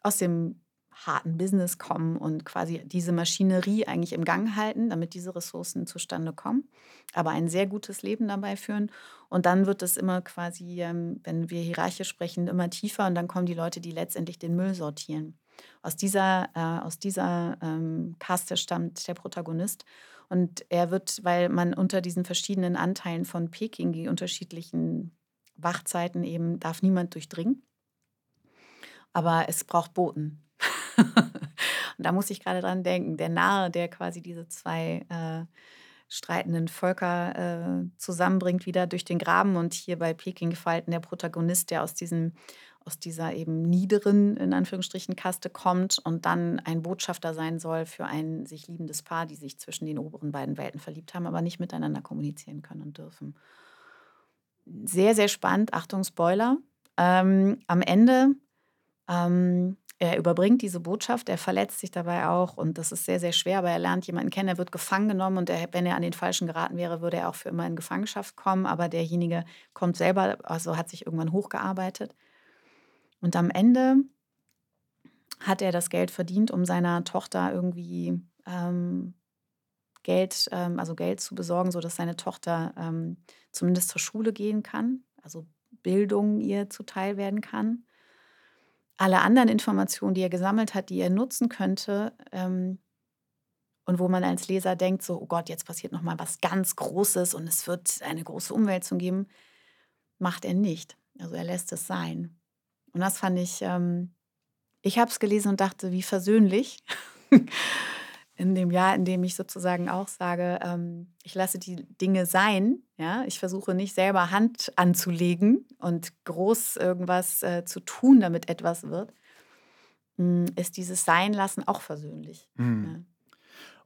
aus dem harten Business kommen und quasi diese Maschinerie eigentlich im Gang halten, damit diese Ressourcen zustande kommen, aber ein sehr gutes Leben dabei führen. Und dann wird es immer quasi, ähm, wenn wir hierarchisch sprechen, immer tiefer und dann kommen die Leute, die letztendlich den Müll sortieren. Aus dieser, äh, aus dieser ähm, Kaste stammt der Protagonist. Und er wird, weil man unter diesen verschiedenen Anteilen von Peking, die unterschiedlichen Wachzeiten eben, darf niemand durchdringen. Aber es braucht Boten. Und da muss ich gerade dran denken, der Narr, der quasi diese zwei äh, streitenden Völker äh, zusammenbringt, wieder durch den Graben und hier bei Peking gefalten der Protagonist, der aus diesem aus dieser eben niederen, in Anführungsstrichen, Kaste kommt und dann ein Botschafter sein soll für ein sich liebendes Paar, die sich zwischen den oberen beiden Welten verliebt haben, aber nicht miteinander kommunizieren können und dürfen. Sehr, sehr spannend. Achtung, Spoiler. Ähm, am Ende ähm, er überbringt diese Botschaft, er verletzt sich dabei auch und das ist sehr, sehr schwer, aber er lernt jemanden kennen, er wird gefangen genommen und er, wenn er an den Falschen geraten wäre, würde er auch für immer in Gefangenschaft kommen, aber derjenige kommt selber, also hat sich irgendwann hochgearbeitet. Und am Ende hat er das Geld verdient, um seiner Tochter irgendwie ähm, Geld, ähm, also Geld zu besorgen, sodass seine Tochter ähm, zumindest zur Schule gehen kann, also Bildung ihr zuteil werden kann alle anderen Informationen, die er gesammelt hat, die er nutzen könnte, ähm, und wo man als Leser denkt, so, oh Gott, jetzt passiert noch mal was ganz Großes und es wird eine große Umwälzung geben, macht er nicht. Also er lässt es sein. Und das fand ich, ähm, ich habe es gelesen und dachte, wie versöhnlich. in dem Jahr, in dem ich sozusagen auch sage, ähm, ich lasse die Dinge sein, ja, ich versuche nicht selber Hand anzulegen und groß irgendwas äh, zu tun, damit etwas wird, mh, ist dieses Sein lassen auch versöhnlich. Mhm. Ja.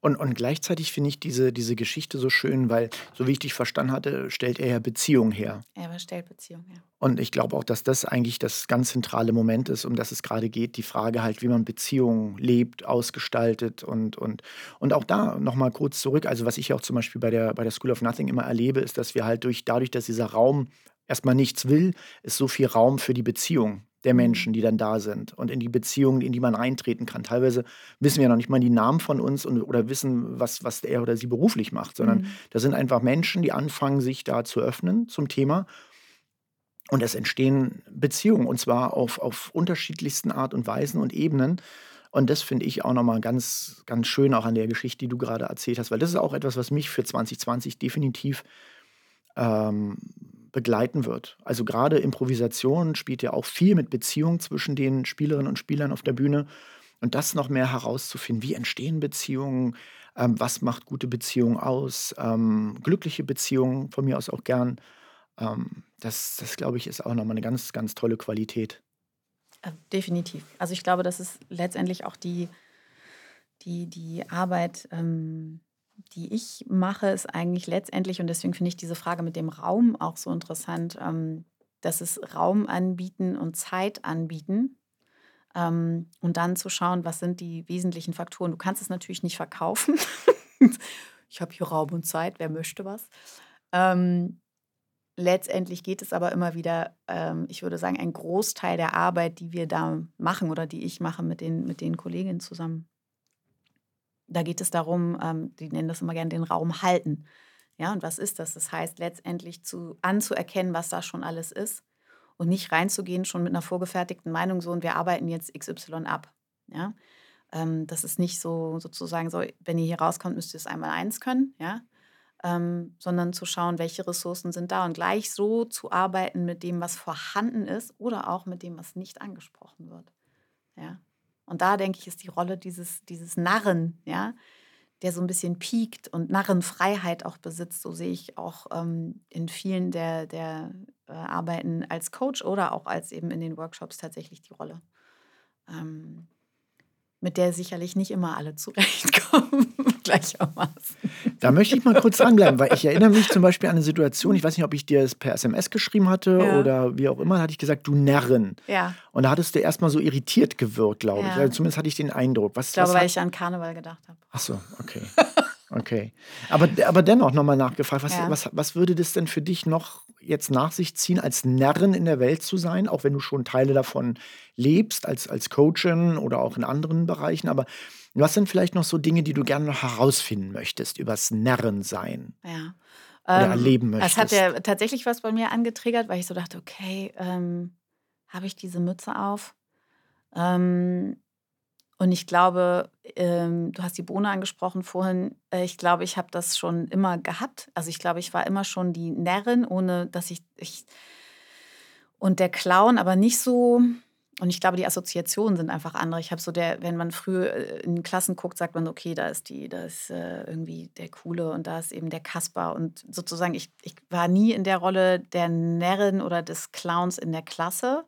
Und, und gleichzeitig finde ich diese, diese Geschichte so schön, weil, so wie ich dich verstanden hatte, stellt er ja Beziehung her. Er stellt Beziehung her. Und ich glaube auch, dass das eigentlich das ganz zentrale Moment ist, um das es gerade geht. Die Frage halt, wie man Beziehungen lebt, ausgestaltet und, und, und auch da nochmal kurz zurück. Also, was ich auch zum Beispiel bei der, bei der School of Nothing immer erlebe, ist, dass wir halt durch, dadurch, dass dieser Raum erstmal nichts will, ist so viel Raum für die Beziehung der mhm. Menschen, die dann da sind und in die Beziehungen, in die man eintreten kann. Teilweise wissen wir ja noch nicht mal die Namen von uns und, oder wissen, was, was er oder sie beruflich macht, sondern mhm. da sind einfach Menschen, die anfangen, sich da zu öffnen zum Thema. Und es entstehen Beziehungen und zwar auf, auf unterschiedlichsten Art und Weisen und Ebenen. Und das finde ich auch nochmal ganz, ganz schön auch an der Geschichte, die du gerade erzählt hast, weil das ist auch etwas, was mich für 2020 definitiv ähm, begleiten wird. Also gerade Improvisation spielt ja auch viel mit Beziehungen zwischen den Spielerinnen und Spielern auf der Bühne. Und das noch mehr herauszufinden, wie entstehen Beziehungen, ähm, was macht gute Beziehungen aus, ähm, glückliche Beziehungen von mir aus auch gern. Ähm, das, das glaube ich, ist auch nochmal eine ganz, ganz tolle Qualität. Äh, definitiv. Also ich glaube, das ist letztendlich auch die, die, die Arbeit, ähm, die ich mache, ist eigentlich letztendlich, und deswegen finde ich diese Frage mit dem Raum auch so interessant, ähm, dass es Raum anbieten und Zeit anbieten. Ähm, und dann zu schauen, was sind die wesentlichen Faktoren. Du kannst es natürlich nicht verkaufen. ich habe hier Raum und Zeit, wer möchte was. Ähm, letztendlich geht es aber immer wieder, ähm, ich würde sagen, ein Großteil der Arbeit, die wir da machen oder die ich mache mit den, mit den Kolleginnen zusammen, da geht es darum, ähm, die nennen das immer gerne den Raum halten. Ja, und was ist das? Das heißt letztendlich zu, anzuerkennen, was da schon alles ist und nicht reinzugehen schon mit einer vorgefertigten Meinung so und wir arbeiten jetzt XY ab. Ja, ähm, das ist nicht so sozusagen so, wenn ihr hier rauskommt, müsst ihr es einmal eins können, ja, ähm, sondern zu schauen, welche Ressourcen sind da und gleich so zu arbeiten mit dem, was vorhanden ist oder auch mit dem, was nicht angesprochen wird. Ja. Und da denke ich, ist die Rolle dieses, dieses Narren, ja, der so ein bisschen piekt und Narrenfreiheit auch besitzt. So sehe ich auch ähm, in vielen der, der äh, Arbeiten als Coach oder auch als eben in den Workshops tatsächlich die Rolle. Ähm, mit der sicherlich nicht immer alle zurechtkommen, gleichermaßen. Da möchte ich mal kurz dranbleiben, weil ich erinnere mich zum Beispiel an eine Situation, ich weiß nicht, ob ich dir das per SMS geschrieben hatte ja. oder wie auch immer, da hatte ich gesagt, du Närrin. Ja. Und da hattest du erstmal so irritiert gewirkt, glaube ich. Also zumindest hatte ich den Eindruck. Was, ich glaube, was weil ich an Karneval gedacht habe. Ach so, okay. Okay. Aber, aber dennoch nochmal nachgefragt, was, ja. was, was würde das denn für dich noch jetzt nach sich ziehen, als Närrin in der Welt zu sein, auch wenn du schon Teile davon lebst, als, als Coachin oder auch in anderen Bereichen. Aber was sind vielleicht noch so Dinge, die du gerne noch herausfinden möchtest übers Närrensein? Ja. Oder ähm, erleben möchtest? Es hat ja tatsächlich was bei mir angetriggert, weil ich so dachte, okay, ähm, habe ich diese Mütze auf? Ähm, und ich glaube, ähm, du hast die Bohne angesprochen vorhin. Äh, ich glaube, ich habe das schon immer gehabt. Also ich glaube, ich war immer schon die Närrin, ohne dass ich, ich und der Clown, aber nicht so. Und ich glaube, die Assoziationen sind einfach andere. Ich habe so der, wenn man früher äh, in Klassen guckt, sagt man, okay, da ist die, da ist äh, irgendwie der Coole und da ist eben der Kasper. Und sozusagen, ich, ich war nie in der Rolle der Närrin oder des Clowns in der Klasse.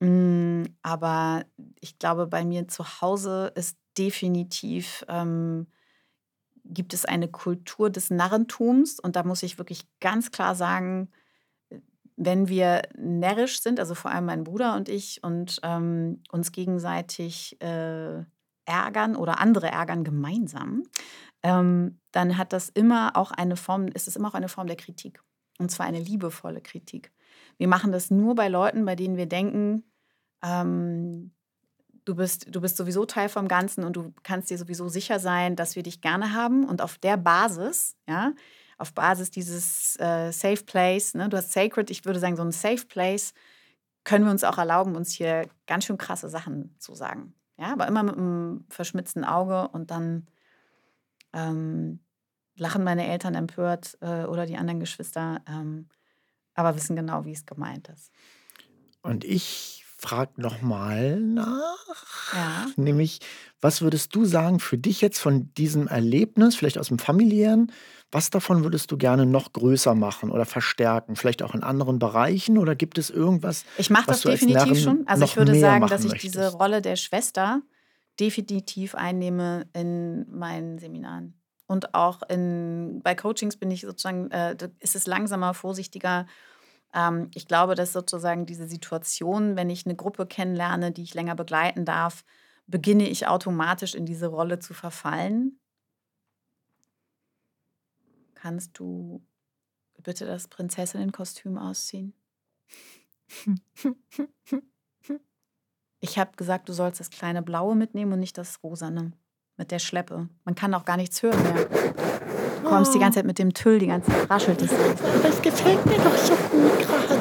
Mm, aber ich glaube, bei mir zu Hause ist definitiv, ähm, gibt es eine Kultur des Narrentums. Und da muss ich wirklich ganz klar sagen, wenn wir närrisch sind, also vor allem mein Bruder und ich, und ähm, uns gegenseitig äh, ärgern oder andere ärgern gemeinsam, ähm, dann hat das immer auch eine Form, ist es immer auch eine Form der Kritik. Und zwar eine liebevolle Kritik. Wir machen das nur bei Leuten, bei denen wir denken, ähm, du, bist, du bist sowieso Teil vom Ganzen und du kannst dir sowieso sicher sein, dass wir dich gerne haben. Und auf der Basis, ja, auf Basis dieses äh, Safe Place, ne, du hast Sacred, ich würde sagen, so ein Safe Place, können wir uns auch erlauben, uns hier ganz schön krasse Sachen zu sagen. Ja, aber immer mit einem verschmitzten Auge und dann ähm, lachen meine Eltern empört äh, oder die anderen Geschwister, ähm, aber wissen genau, wie es gemeint ist. Und ich frage nochmal nach. Ja. Nämlich, was würdest du sagen für dich jetzt von diesem Erlebnis, vielleicht aus dem familiären, was davon würdest du gerne noch größer machen oder verstärken? Vielleicht auch in anderen Bereichen oder gibt es irgendwas? Ich mache das definitiv schon. Also ich würde sagen, dass ich möchtest? diese Rolle der Schwester definitiv einnehme in meinen Seminaren. Und auch in, bei Coachings bin ich sozusagen, äh, ist es langsamer, vorsichtiger. Ähm, ich glaube, dass sozusagen diese Situation, wenn ich eine Gruppe kennenlerne, die ich länger begleiten darf, beginne ich automatisch in diese Rolle zu verfallen. Kannst du bitte das Prinzessinnenkostüm ausziehen? Ich habe gesagt, du sollst das kleine Blaue mitnehmen und nicht das Rosane mit der Schleppe. Man kann auch gar nichts hören mehr. Du kommst die ganze Zeit mit dem Tüll, die ganze Zeit raschelt es. Das gefällt mir doch so gut gerade.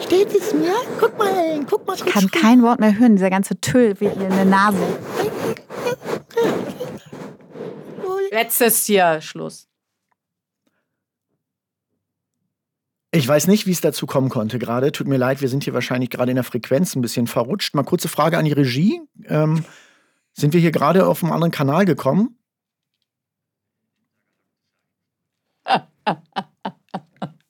Steht es mir? Guck mal, guck mal. Ich kann kein Wort mehr hören, dieser ganze Tüll wie hier in der Nase. Jetzt ist hier Schluss. Ich weiß nicht, wie es dazu kommen konnte gerade. Tut mir leid, wir sind hier wahrscheinlich gerade in der Frequenz ein bisschen verrutscht. Mal kurze Frage an die Regie. Ähm, sind wir hier gerade auf einem anderen Kanal gekommen?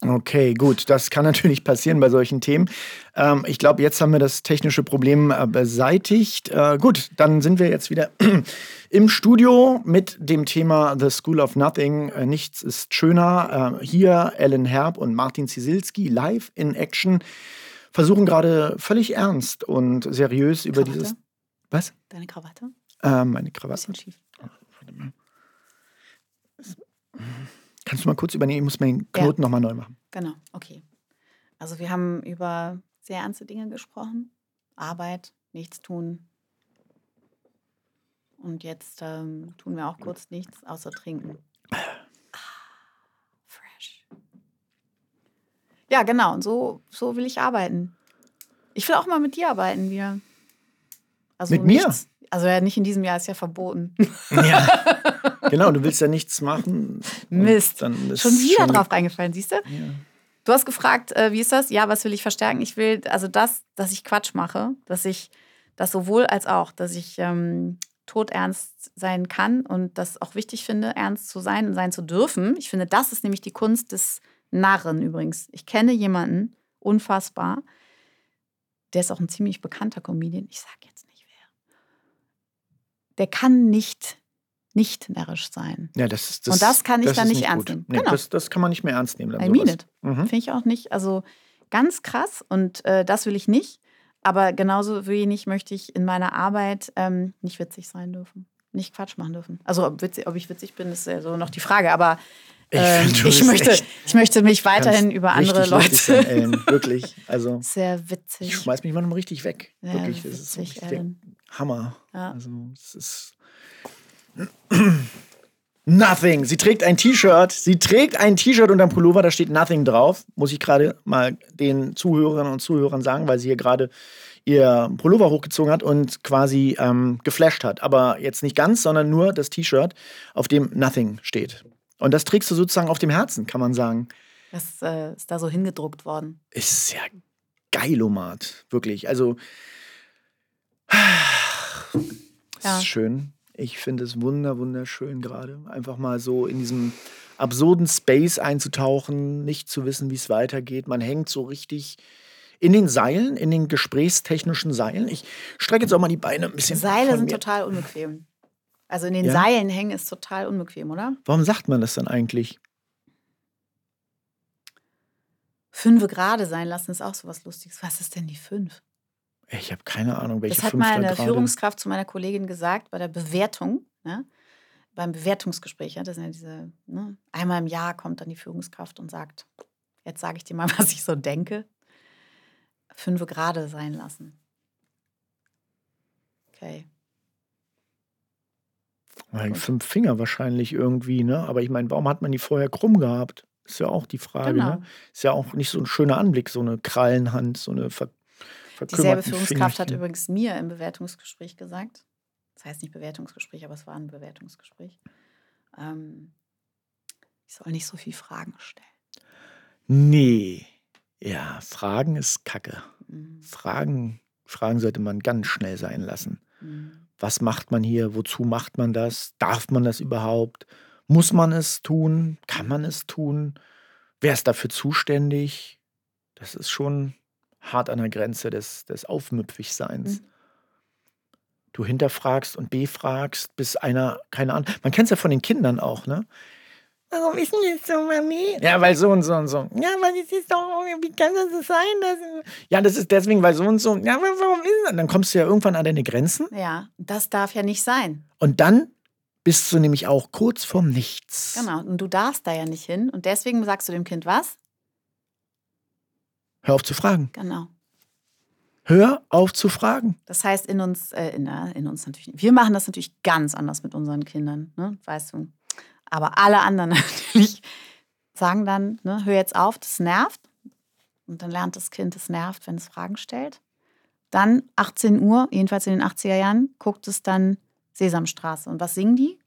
Okay, gut. Das kann natürlich passieren bei solchen Themen. Ähm, ich glaube, jetzt haben wir das technische Problem äh, beseitigt. Äh, gut, dann sind wir jetzt wieder im Studio mit dem Thema The School of Nothing. Äh, nichts ist schöner. Äh, hier Ellen Herb und Martin Zisilski live in Action versuchen gerade völlig ernst und seriös über Krawatte? dieses. Was? Deine Krawatte? Äh, meine Krawatte. Bisschen schief. Warte mal. Kannst du mal kurz übernehmen? Ich muss meinen Knoten nochmal neu machen. Genau, okay. Also wir haben über sehr ernste Dinge gesprochen. Arbeit, nichts tun. Und jetzt ähm, tun wir auch kurz nichts außer trinken. Ah, fresh. Ja, genau. Und so, so will ich arbeiten. Ich will auch mal mit dir arbeiten wieder. Also Mit mir? nichts- Also ja, nicht in diesem Jahr, ist ja verboten. Ja. genau, du willst ja nichts machen. Mist. Dann ist Schon wieder schon- drauf reingefallen, siehst du? Ja. Du hast gefragt, äh, wie ist das? Ja, was will ich verstärken? Ich will, also das, dass ich Quatsch mache, dass ich das sowohl als auch, dass ich ähm, todernst sein kann und das auch wichtig finde, ernst zu sein und sein zu dürfen. Ich finde, das ist nämlich die Kunst des Narren übrigens. Ich kenne jemanden, unfassbar, der ist auch ein ziemlich bekannter Comedian. Ich sage jetzt nicht. Der kann nicht, nicht närrisch sein. Ja, das, ist- Und das kann ich dann ist nicht ernst nehmen. Nee, Genau. das, das kann man nicht mehr ernst nehmen. Dann I mean. Mhm. Finde ich auch nicht. Also ganz krass und äh, das will ich nicht. Aber genauso wenig möchte ich in meiner Arbeit ähm, nicht witzig sein dürfen. Nicht Quatsch machen dürfen. Also ob, witzig, ob ich witzig bin, ist ja so noch die Frage. Aber Ich ähm, ich, bist möchte, ich möchte mich weiterhin über andere lustig Sein, Leute. Ellen. Wirklich. Also, Sehr ich witzig. schmeiß mich manchmal richtig weg. Ja, Wirklich. Das ist so witzig, richtig der Ellen. Hammer. Ja. Also, es ist. Nothing. Sie trägt ein T-Shirt. Sie trägt ein T-Shirt und ein Pullover, da steht Nothing drauf. Muss ich gerade mal den Zuhörerinnen und Zuhörern sagen, weil sie hier gerade ihr Pullover hochgezogen hat und quasi ähm, geflasht hat. Aber jetzt nicht ganz, sondern nur das T-Shirt, auf dem Nothing steht. Und das trägst du sozusagen auf dem Herzen, kann man sagen. Das äh, ist da so hingedruckt worden. Ist ja geilomat, wirklich. Also, Ja. ist schön. Ich finde es wunder, wunderschön gerade. Einfach mal so in diesem absurden Space einzutauchen, nicht zu wissen, wie es weitergeht. Man hängt so richtig in den Seilen, in den gesprächstechnischen Seilen. Ich strecke jetzt auch mal die Beine ein bisschen. Seile sind total unbequem. Also in den Ja? Seilen hängen ist total unbequem, oder? Warum sagt man das dann eigentlich? Fünfe gerade sein lassen ist auch sowas Lustiges. Was ist denn die fünf? Ich habe keine Ahnung, welche Das hat fünf mal eine Führungskraft zu meiner Kollegin gesagt bei der Bewertung, ne? beim Bewertungsgespräch. Ja, das sind ja diese, ne? einmal im Jahr kommt dann die Führungskraft und sagt, jetzt sage ich dir mal, was ich so denke. Fünfe gerade sein lassen. Okay. Gut. fünf Finger wahrscheinlich irgendwie, ne? Aber ich meine, warum hat man die vorher krumm gehabt? Ist ja auch die Frage, Genau. ne? Ist ja auch nicht so ein schöner Anblick, so eine Krallenhand, so eine ver Dieselbe Führungskraft hat übrigens mir im Bewertungsgespräch gesagt, das heißt nicht Bewertungsgespräch, aber es war ein Bewertungsgespräch, ähm, ich soll nicht so viel Fragen stellen. Nee. Ja, Fragen ist Kacke. Mhm. Fragen, Fragen sollte man ganz schnell sein lassen. Mhm. Was macht man hier? Wozu macht man das? Darf man das überhaupt? Muss man es tun? Kann man es tun? Wer ist dafür zuständig? Das ist schon hart an der Grenze des, des Aufmüpfigseins. Mhm. du hinterfragst und befragst, bis einer, keine Ahnung, man kennt es ja von den Kindern auch, ne? Warum ist denn das so, Mami? Ja, weil so und so und so. Ja, aber das ist doch, wie kann das so sein? Dass, Ja, das ist deswegen, weil so und so. Ja, aber warum ist das? Dann kommst du ja irgendwann an deine Grenzen Ja, das darf ja nicht sein. und dann bist du nämlich auch kurz vorm Nichts. Genau. Und du darfst da ja nicht hin. Und deswegen sagst du dem Kind was? Hör auf zu fragen. Genau. Hör auf zu fragen. Das heißt, in uns, äh, in, äh, in uns natürlich. Wir machen das natürlich ganz anders mit unseren Kindern, ne? weißt du. Aber alle anderen natürlich sagen dann, ne, hör jetzt auf, das nervt. Und dann lernt das Kind, es nervt, wenn es Fragen stellt. Dann 18 Uhr, jedenfalls in den 80er Jahren, guckt es dann Sesamstraße. Und was singen die?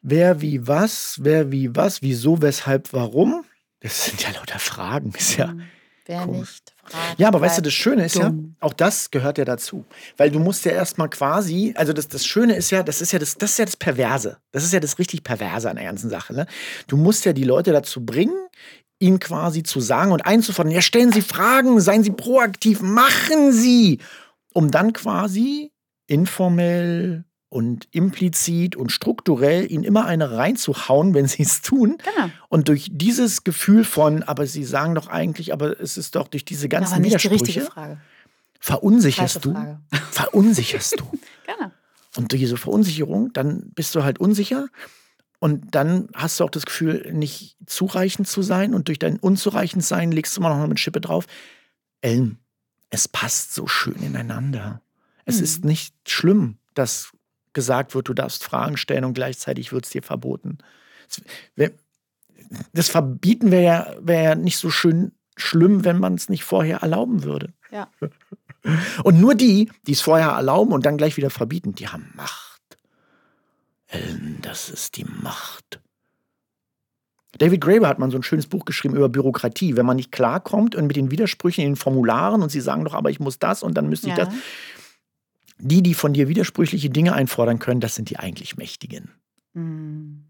Wer wie was, wer wie was, wieso, weshalb, warum? Das sind ja lauter Fragen. Ist ja. Hm, Wer komisch. nicht fragt. Ja, aber weißt du, das Schöne ist dumm. ja, auch das gehört ja dazu. Weil du musst ja erstmal quasi, also das, das Schöne ist ja, das ist ja das, das ist ja das Perverse. Das ist ja das richtig Perverse an der ganzen Sache. Ne? Du musst ja die Leute dazu bringen, ihnen quasi zu sagen und einzufordern, ja, stellen Sie Fragen, seien Sie proaktiv, machen Sie. Um dann quasi informell und implizit und strukturell ihnen immer eine reinzuhauen, wenn sie es tun. Genau. Und durch dieses Gefühl von, aber sie sagen doch eigentlich, aber es ist doch durch diese ganzen aber nicht die Widersprüche, richtige Frage. verunsicherst du. Frage. Verunsicherst du. Genau. Und durch diese Verunsicherung, dann bist du halt unsicher. Und dann hast du auch das Gefühl, nicht zureichend zu sein. Und durch dein Unzureichendsein legst du immer noch eine Schippe drauf. Ellen, es passt so schön ineinander. Es Mhm. ist nicht schlimm, dass gesagt wird, du darfst Fragen stellen und gleichzeitig wird es dir verboten. Das Verbieten wäre ja, wär ja nicht so schön schlimm, wenn man es nicht vorher erlauben würde. Ja. Und nur die, die es vorher erlauben und dann gleich wieder verbieten, die haben Macht. Ellen, das ist die Macht. David Graeber hat mal so ein schönes Buch geschrieben über Bürokratie. Wenn man nicht klarkommt und mit den Widersprüchen in den Formularen und sie sagen doch, aber ich muss das und dann müsste ich Ja. das. Die, die von dir widersprüchliche Dinge einfordern können, das sind die eigentlich Mächtigen. Hm.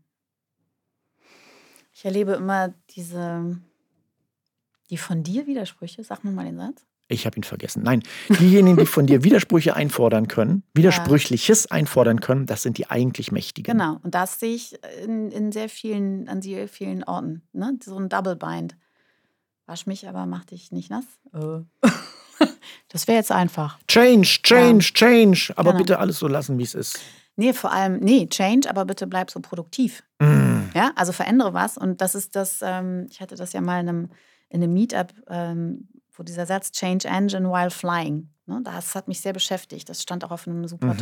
Ich erlebe immer diese, die von dir Widersprüche. Sag mir mal den Satz. Ich habe ihn vergessen. Nein, diejenigen, die von dir Widersprüche einfordern können, Widersprüchliches einfordern können, das sind die eigentlich Mächtigen. Genau. Und das sehe ich in, in sehr vielen, an sehr vielen Orten. Ne? So ein Double Bind. Wasch mich, aber mach dich nicht nass. Das wäre jetzt einfach. Change, change, change. Aber Genau. bitte alles so lassen, wie es ist. Nee, vor allem, nee, change, aber bitte bleib so produktiv. Mm. Ja, also verändere was. Und das ist das, ähm, ich hatte das ja mal in einem, in einem Meetup, ähm, wo dieser Satz Change Engine while flying. Ne, das hat mich sehr beschäftigt. Das stand auch auf einem super Mhm.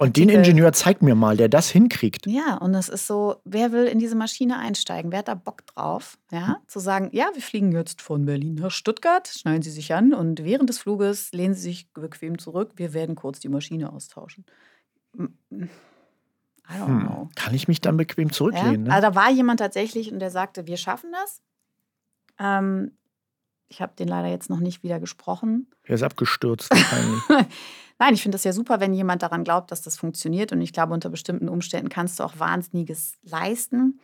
Und den. Ingenieur zeig mir mal, der das hinkriegt. Ja, und das ist so, wer will in diese Maschine einsteigen? Wer hat da Bock drauf? Ja, zu sagen, ja, wir fliegen jetzt von Berlin nach Stuttgart, schneiden Sie sich an und während des Fluges lehnen Sie sich bequem zurück. Wir werden kurz die Maschine austauschen. I don't Hm. know. Kann ich mich dann bequem Ja? zurücklehnen? Ne? Also da war jemand tatsächlich und der sagte, wir schaffen das. Ähm, ich habe den leider jetzt noch nicht wieder gesprochen. Er ist abgestürzt. wahrscheinlich. Nein, ich finde das ja super, wenn jemand daran glaubt, dass das funktioniert. Und ich glaube, unter bestimmten Umständen kannst du auch Wahnsinniges leisten.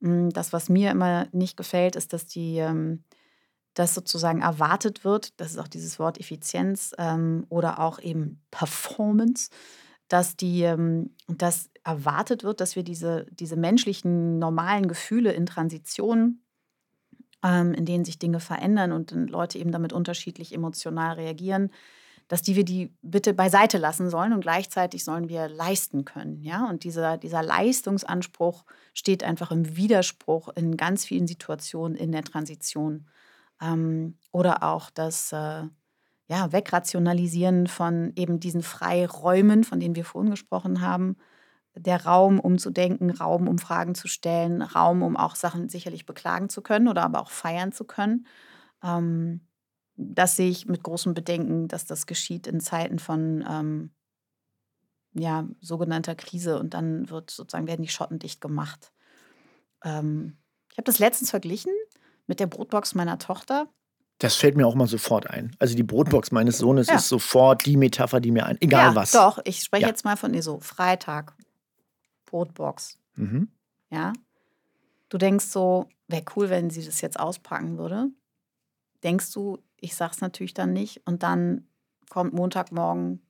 Mm, Das, was mir immer nicht gefällt, ist, dass die, ähm, dass sozusagen erwartet wird, das ist auch dieses Wort Effizienz ähm, oder auch eben Performance, dass die, ähm, dass erwartet wird, dass wir diese, diese menschlichen, normalen Gefühle in Transition, ähm, in denen sich Dinge verändern und Leute eben damit unterschiedlich emotional reagieren, dass die wir die bitte beiseite lassen sollen und gleichzeitig sollen wir leisten können. Ja? Und dieser, dieser Leistungsanspruch steht einfach im Widerspruch in ganz vielen Situationen in der Transition. Ähm, oder auch das äh, ja, Wegrationalisieren von eben diesen Freiräumen, von denen wir vorhin gesprochen haben. Der Raum, um zu denken, Raum, um Fragen zu stellen, Raum, um auch Sachen sicherlich beklagen zu können oder aber auch feiern zu können. Ähm, das sehe ich mit großem Bedenken, dass das geschieht in Zeiten von ähm, ja, sogenannter Krise und dann wird sozusagen werden die Schotten dicht gemacht. Ähm, ich habe das letztens verglichen mit der Brotbox meiner Tochter. Das fällt mir auch mal sofort ein. Also die Brotbox meines Sohnes Ja. ist sofort die Metapher, die mir ein. Egal ja, was. Doch, ich spreche Ja. jetzt mal von ihr so Freitag Brotbox. Mhm. Ja. Du denkst so, wäre cool, wenn sie das jetzt auspacken würde. Denkst du, ich sag's natürlich dann nicht und dann kommt Montagmorgen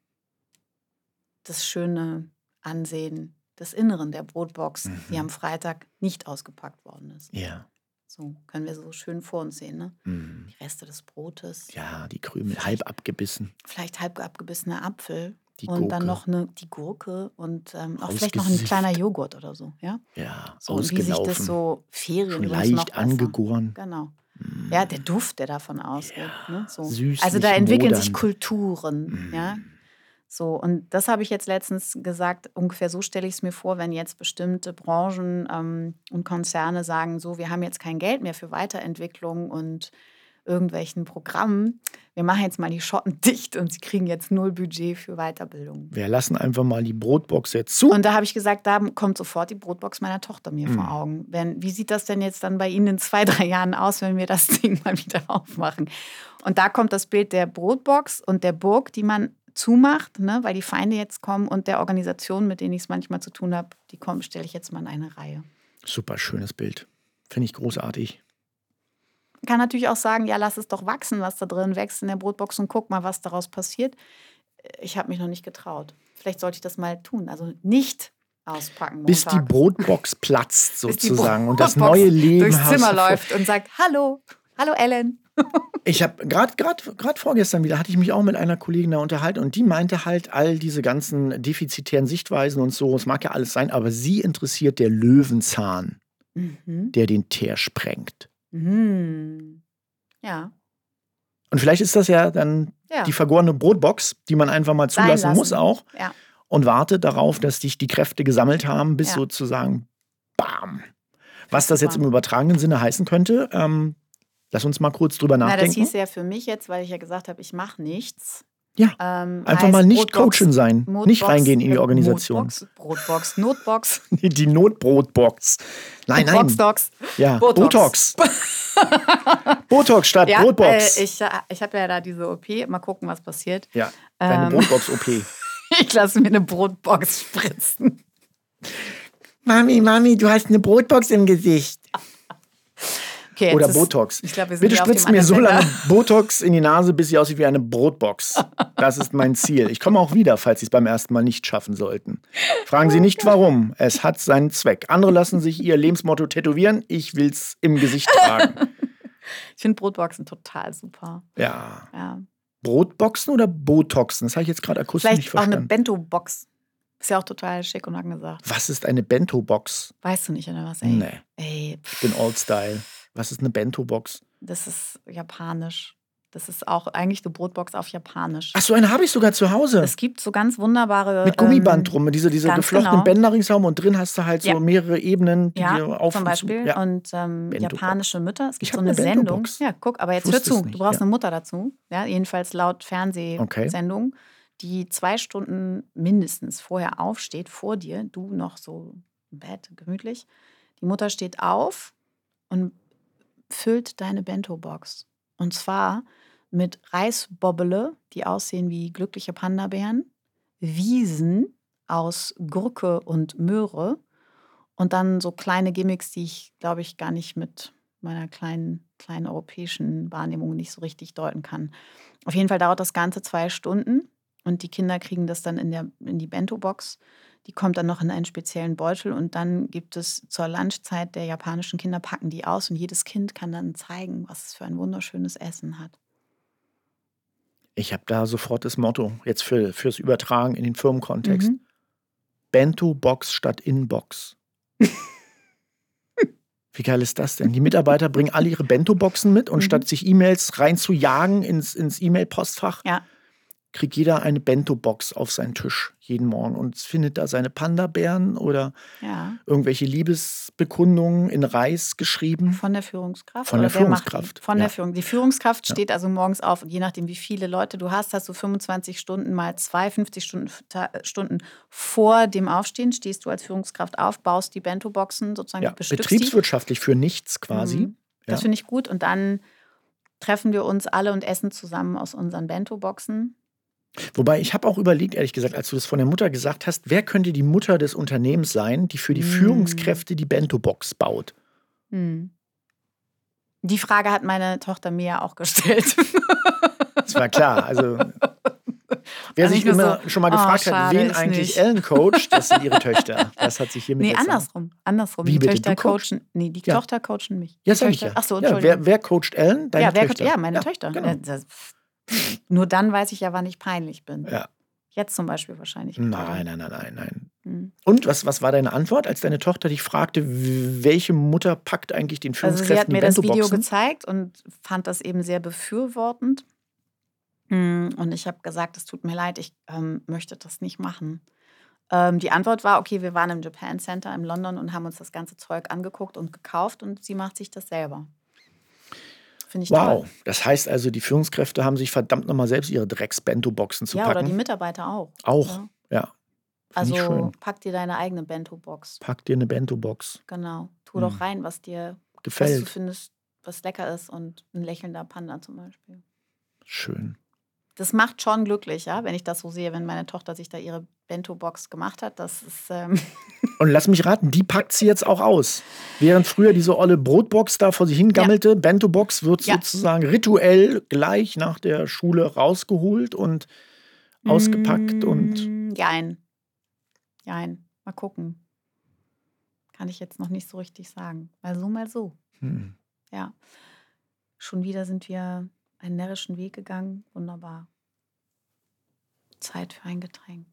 das schöne Ansehen des Inneren der Brotbox, die Mhm. am Freitag nicht ausgepackt worden ist. Ja. So können wir so schön vor uns sehen. Ne? Mhm. Die Reste des Brotes, Ja, die Krümel, halb abgebissen. vielleicht halb abgebissener Apfel Die und dann Gurke. noch eine, die Gurke und ähm, auch vielleicht noch ein kleiner Joghurt oder so. Ja? Ja, So, und wie sich ausgelaufen. das so Ferien Schon leicht angegoren. Genau. Ja, der Duft, der davon ausgeht. Ne? So. Süßlich Also da entwickeln sich modern. Kulturen. Ja? So, und das habe ich jetzt letztens gesagt, ungefähr so stelle ich es mir vor, wenn jetzt bestimmte Branchen ähm, und Konzerne sagen, so, wir haben jetzt kein Geld mehr für Weiterentwicklung und irgendwelchen Programmen. Wir machen jetzt mal die Schotten dicht und sie kriegen jetzt null Budget für Weiterbildung. Wir lassen einfach mal die Brotbox jetzt zu. Und da habe ich gesagt, da kommt sofort die Brotbox meiner Tochter mir Mhm. vor Augen. Wenn, wie sieht das denn jetzt dann bei Ihnen in zwei, drei Jahren aus, wenn wir das Ding mal wieder aufmachen? Und da kommt das Bild der Brotbox und der Burg, die man zumacht, ne, weil die Feinde jetzt kommen und der Organisation, mit denen ich es manchmal zu tun habe, die kommen, stelle ich jetzt mal in eine Reihe. Super schönes Bild. Finde ich großartig. Kann natürlich auch sagen, ja, lass es doch wachsen, was da drin wächst in der Brotbox und guck mal, was daraus passiert. Ich habe mich noch nicht getraut. Vielleicht sollte ich das mal tun. Also nicht auspacken. Bis die Montag. Brotbox platzt sozusagen und das Brotbox neue Leben durchs Zimmer läuft und sagt, hallo, hallo Ellen. Ich habe gerade gerade gerade vorgestern wieder hatte ich mich auch mit einer Kollegin da unterhalten und die meinte halt all diese ganzen defizitären Sichtweisen und so, es mag ja alles sein, aber sie interessiert der Löwenzahn, Mhm. der den Teer sprengt. Mhm. Ja, Und vielleicht ist das ja dann ja. die vergorene Brotbox, die man einfach mal zulassen lassen. muss auch ja. und wartet darauf, dass sich die Kräfte gesammelt haben, bis Ja. sozusagen bam. Was das jetzt im übertragenen Sinne heißen könnte, ähm, lass uns mal kurz drüber Na, das nachdenken. hieß ja für mich jetzt, weil ich ja gesagt habe, ich mache nichts. Ja, Ähm, Einfach mal nicht Brotbox- Coachin sein, Notbox, nicht reingehen in die äh, Organisation. Notbox, Brotbox, Notbox, Die Notbrotbox. Nein, nein. Boxdogs. Ja, Botox. Botox. Botox statt Ja, Brotbox. äh, ich ich habe ja da diese OP. Mal gucken, was passiert. ja, deine Ähm. Brotbox-OP. Ich lasse mir eine Brotbox spritzen. Mami, Mami, du hast eine Brotbox im Gesicht. Okay, Oder ist- Botox. Wir sind Bitte spritzt mir so lange. Botox in die Nase, bis sie aussieht wie eine Brotbox. Das ist mein Ziel. Ich komme auch wieder, falls Sie es beim ersten Mal nicht schaffen sollten. Fragen Sie nicht warum. Es hat seinen Zweck. Andere lassen sich ihr Lebensmotto tätowieren. Ich will es im Gesicht tragen. Ich finde Brotboxen total super. Ja. Ja. Brotboxen oder Botoxen? Das habe ich jetzt gerade akustisch nicht Vielleicht auch eine verstanden. Bento-Box. Ist ja auch total schick und angesagt. Was ist eine Bento-Box? Weißt du nicht, oder was? Ey, Nee, ey pff, ich bin Old-Style. Was ist eine Bento-Box? das ist japanisch. Das ist auch eigentlich eine Brotbox auf Japanisch. Ach so, eine habe ich sogar zu Hause. Es gibt so ganz wunderbare. Mit Gummiband ähm, drum, diese, diese geflochtenen genau. Bänder ringsherum und drin hast du halt so Ja. mehrere Ebenen, die Ja, dir auf zum Beispiel. Ja. Und ähm, japanische Mütter. Es gibt Ich so eine eine Sendung. Ja, guck, aber jetzt hör zu. nicht, Du brauchst ja. eine Mutter dazu. Ja, jedenfalls laut Fernsehsendung, die zwei Stunden mindestens vorher aufsteht, vor dir, du noch so im Bett, gemütlich. Die Mutter steht auf und füllt deine Bento-Box. Und zwar mit Reisbobbele, die aussehen wie glückliche Panda-Bären, Wiesen aus Gurke und Möhre und dann so kleine Gimmicks, die ich, glaube ich, gar nicht mit meiner kleinen, kleinen europäischen Wahrnehmung nicht so richtig deuten kann. Auf jeden Fall dauert das Ganze zwei Stunden und die Kinder kriegen das dann in, der, in die Bento-Box. Die kommt dann noch in einen speziellen Beutel und dann gibt es zur Lunchzeit der japanischen Kinder, packen die aus und jedes Kind kann dann zeigen, was es für ein wunderschönes Essen hat. Ich habe da sofort das Motto, jetzt für, fürs Übertragen in den Firmenkontext. Mhm. Bento-Box statt Inbox. Wie geil ist das denn? Die Mitarbeiter bringen alle ihre Bento-Boxen mit und Mhm. statt sich E-Mails reinzujagen ins, ins E-Mail-Postfach, Ja. Kriegt jeder eine Bento-Box auf seinen Tisch jeden Morgen und findet da seine Panda-Bären oder Ja, irgendwelche Liebesbekundungen in Reis geschrieben. von der Führungskraft. Von der wer macht? Führungskraft, Von ja. der Führung. Die Führungskraft steht also morgens auf und je nachdem, wie viele Leute du hast, hast du 25 Stunden mal zwei, 50 Stunden, Stunden vor dem Aufstehen, stehst du als Führungskraft auf, baust die Bento-Boxen sozusagen, Ja, bestückst die. betriebswirtschaftlich für nichts quasi. Mhm. Das Ja. finde ich gut. Und dann treffen wir uns alle und essen zusammen aus unseren Bento-Boxen. Wobei ich habe auch überlegt, ehrlich gesagt, als du das von der Mutter gesagt hast, wer könnte die Mutter des Unternehmens sein, die für die Mm. Führungskräfte die Bento-Box baut? Hm. Die Frage hat meine Tochter mir ja auch gestellt. Das war klar. Also Wer War sich immer so, schon mal oh, gefragt hat, schade, wen eigentlich nicht. Ellen coacht, das sind ihre Töchter. Das hat sich hiermit Nee, andersrum. Andersrum. Wie die bitte? Töchter coachen. Nee, die Ja. Tochter coachen mich. Ja, sag ich ja. Ach so, ja Entschuldigung. wer, wer coacht Ellen? Deine ja, wer, Töchter. ja, meine ja, Töchter. Genau. Äh, das- Nur dann weiß ich ja, wann ich peinlich bin. Ja. Jetzt zum Beispiel wahrscheinlich. Nein, nein, nein, nein, nein. Hm. Und was, was war deine Antwort, als deine Tochter dich fragte, welche Mutter packt eigentlich den Also sie hat Führungskräften mir das Video gezeigt und fand das eben sehr befürwortend. Mm, Und ich habe gesagt, es tut mir leid, ich ähm, möchte das nicht machen. Ähm, die Antwort war, okay, wir waren im Japan Center in London und haben uns das ganze Zeug angeguckt und gekauft und sie macht sich das selber. Finde ich Wow, toll. das heißt also, die Führungskräfte haben sich verdammt nochmal selbst ihre Drecks-Bento-Boxen zu Ja, oder die packen. Mitarbeiter auch. Auch, Ja. ja. Ich Also pack dir deine eigene Bento-Box. Pack dir eine Bento-Box. Genau. Tu Hm. doch rein, was dir, was du Gefällt. findest, was lecker ist und ein lächelnder Panda zum Beispiel. Schön. Das macht schon glücklich, ja, wenn ich das so sehe, wenn meine Tochter sich da ihre Bento-Box gemacht hat. Das ist, ähm, Und lass mich raten, die packt sie jetzt auch aus. Während früher diese olle Brotbox da vor sich hingammelte, Bento-Box wird Ja. sozusagen rituell gleich nach der Schule rausgeholt und ausgepackt und Mm, Jein. Jein. Mal gucken. Kann ich jetzt noch nicht so richtig sagen. Mal so, mal so. hm. Ja. Schon wieder sind wir einen närrischen Weg gegangen. Wunderbar. Zeit für ein Getränk.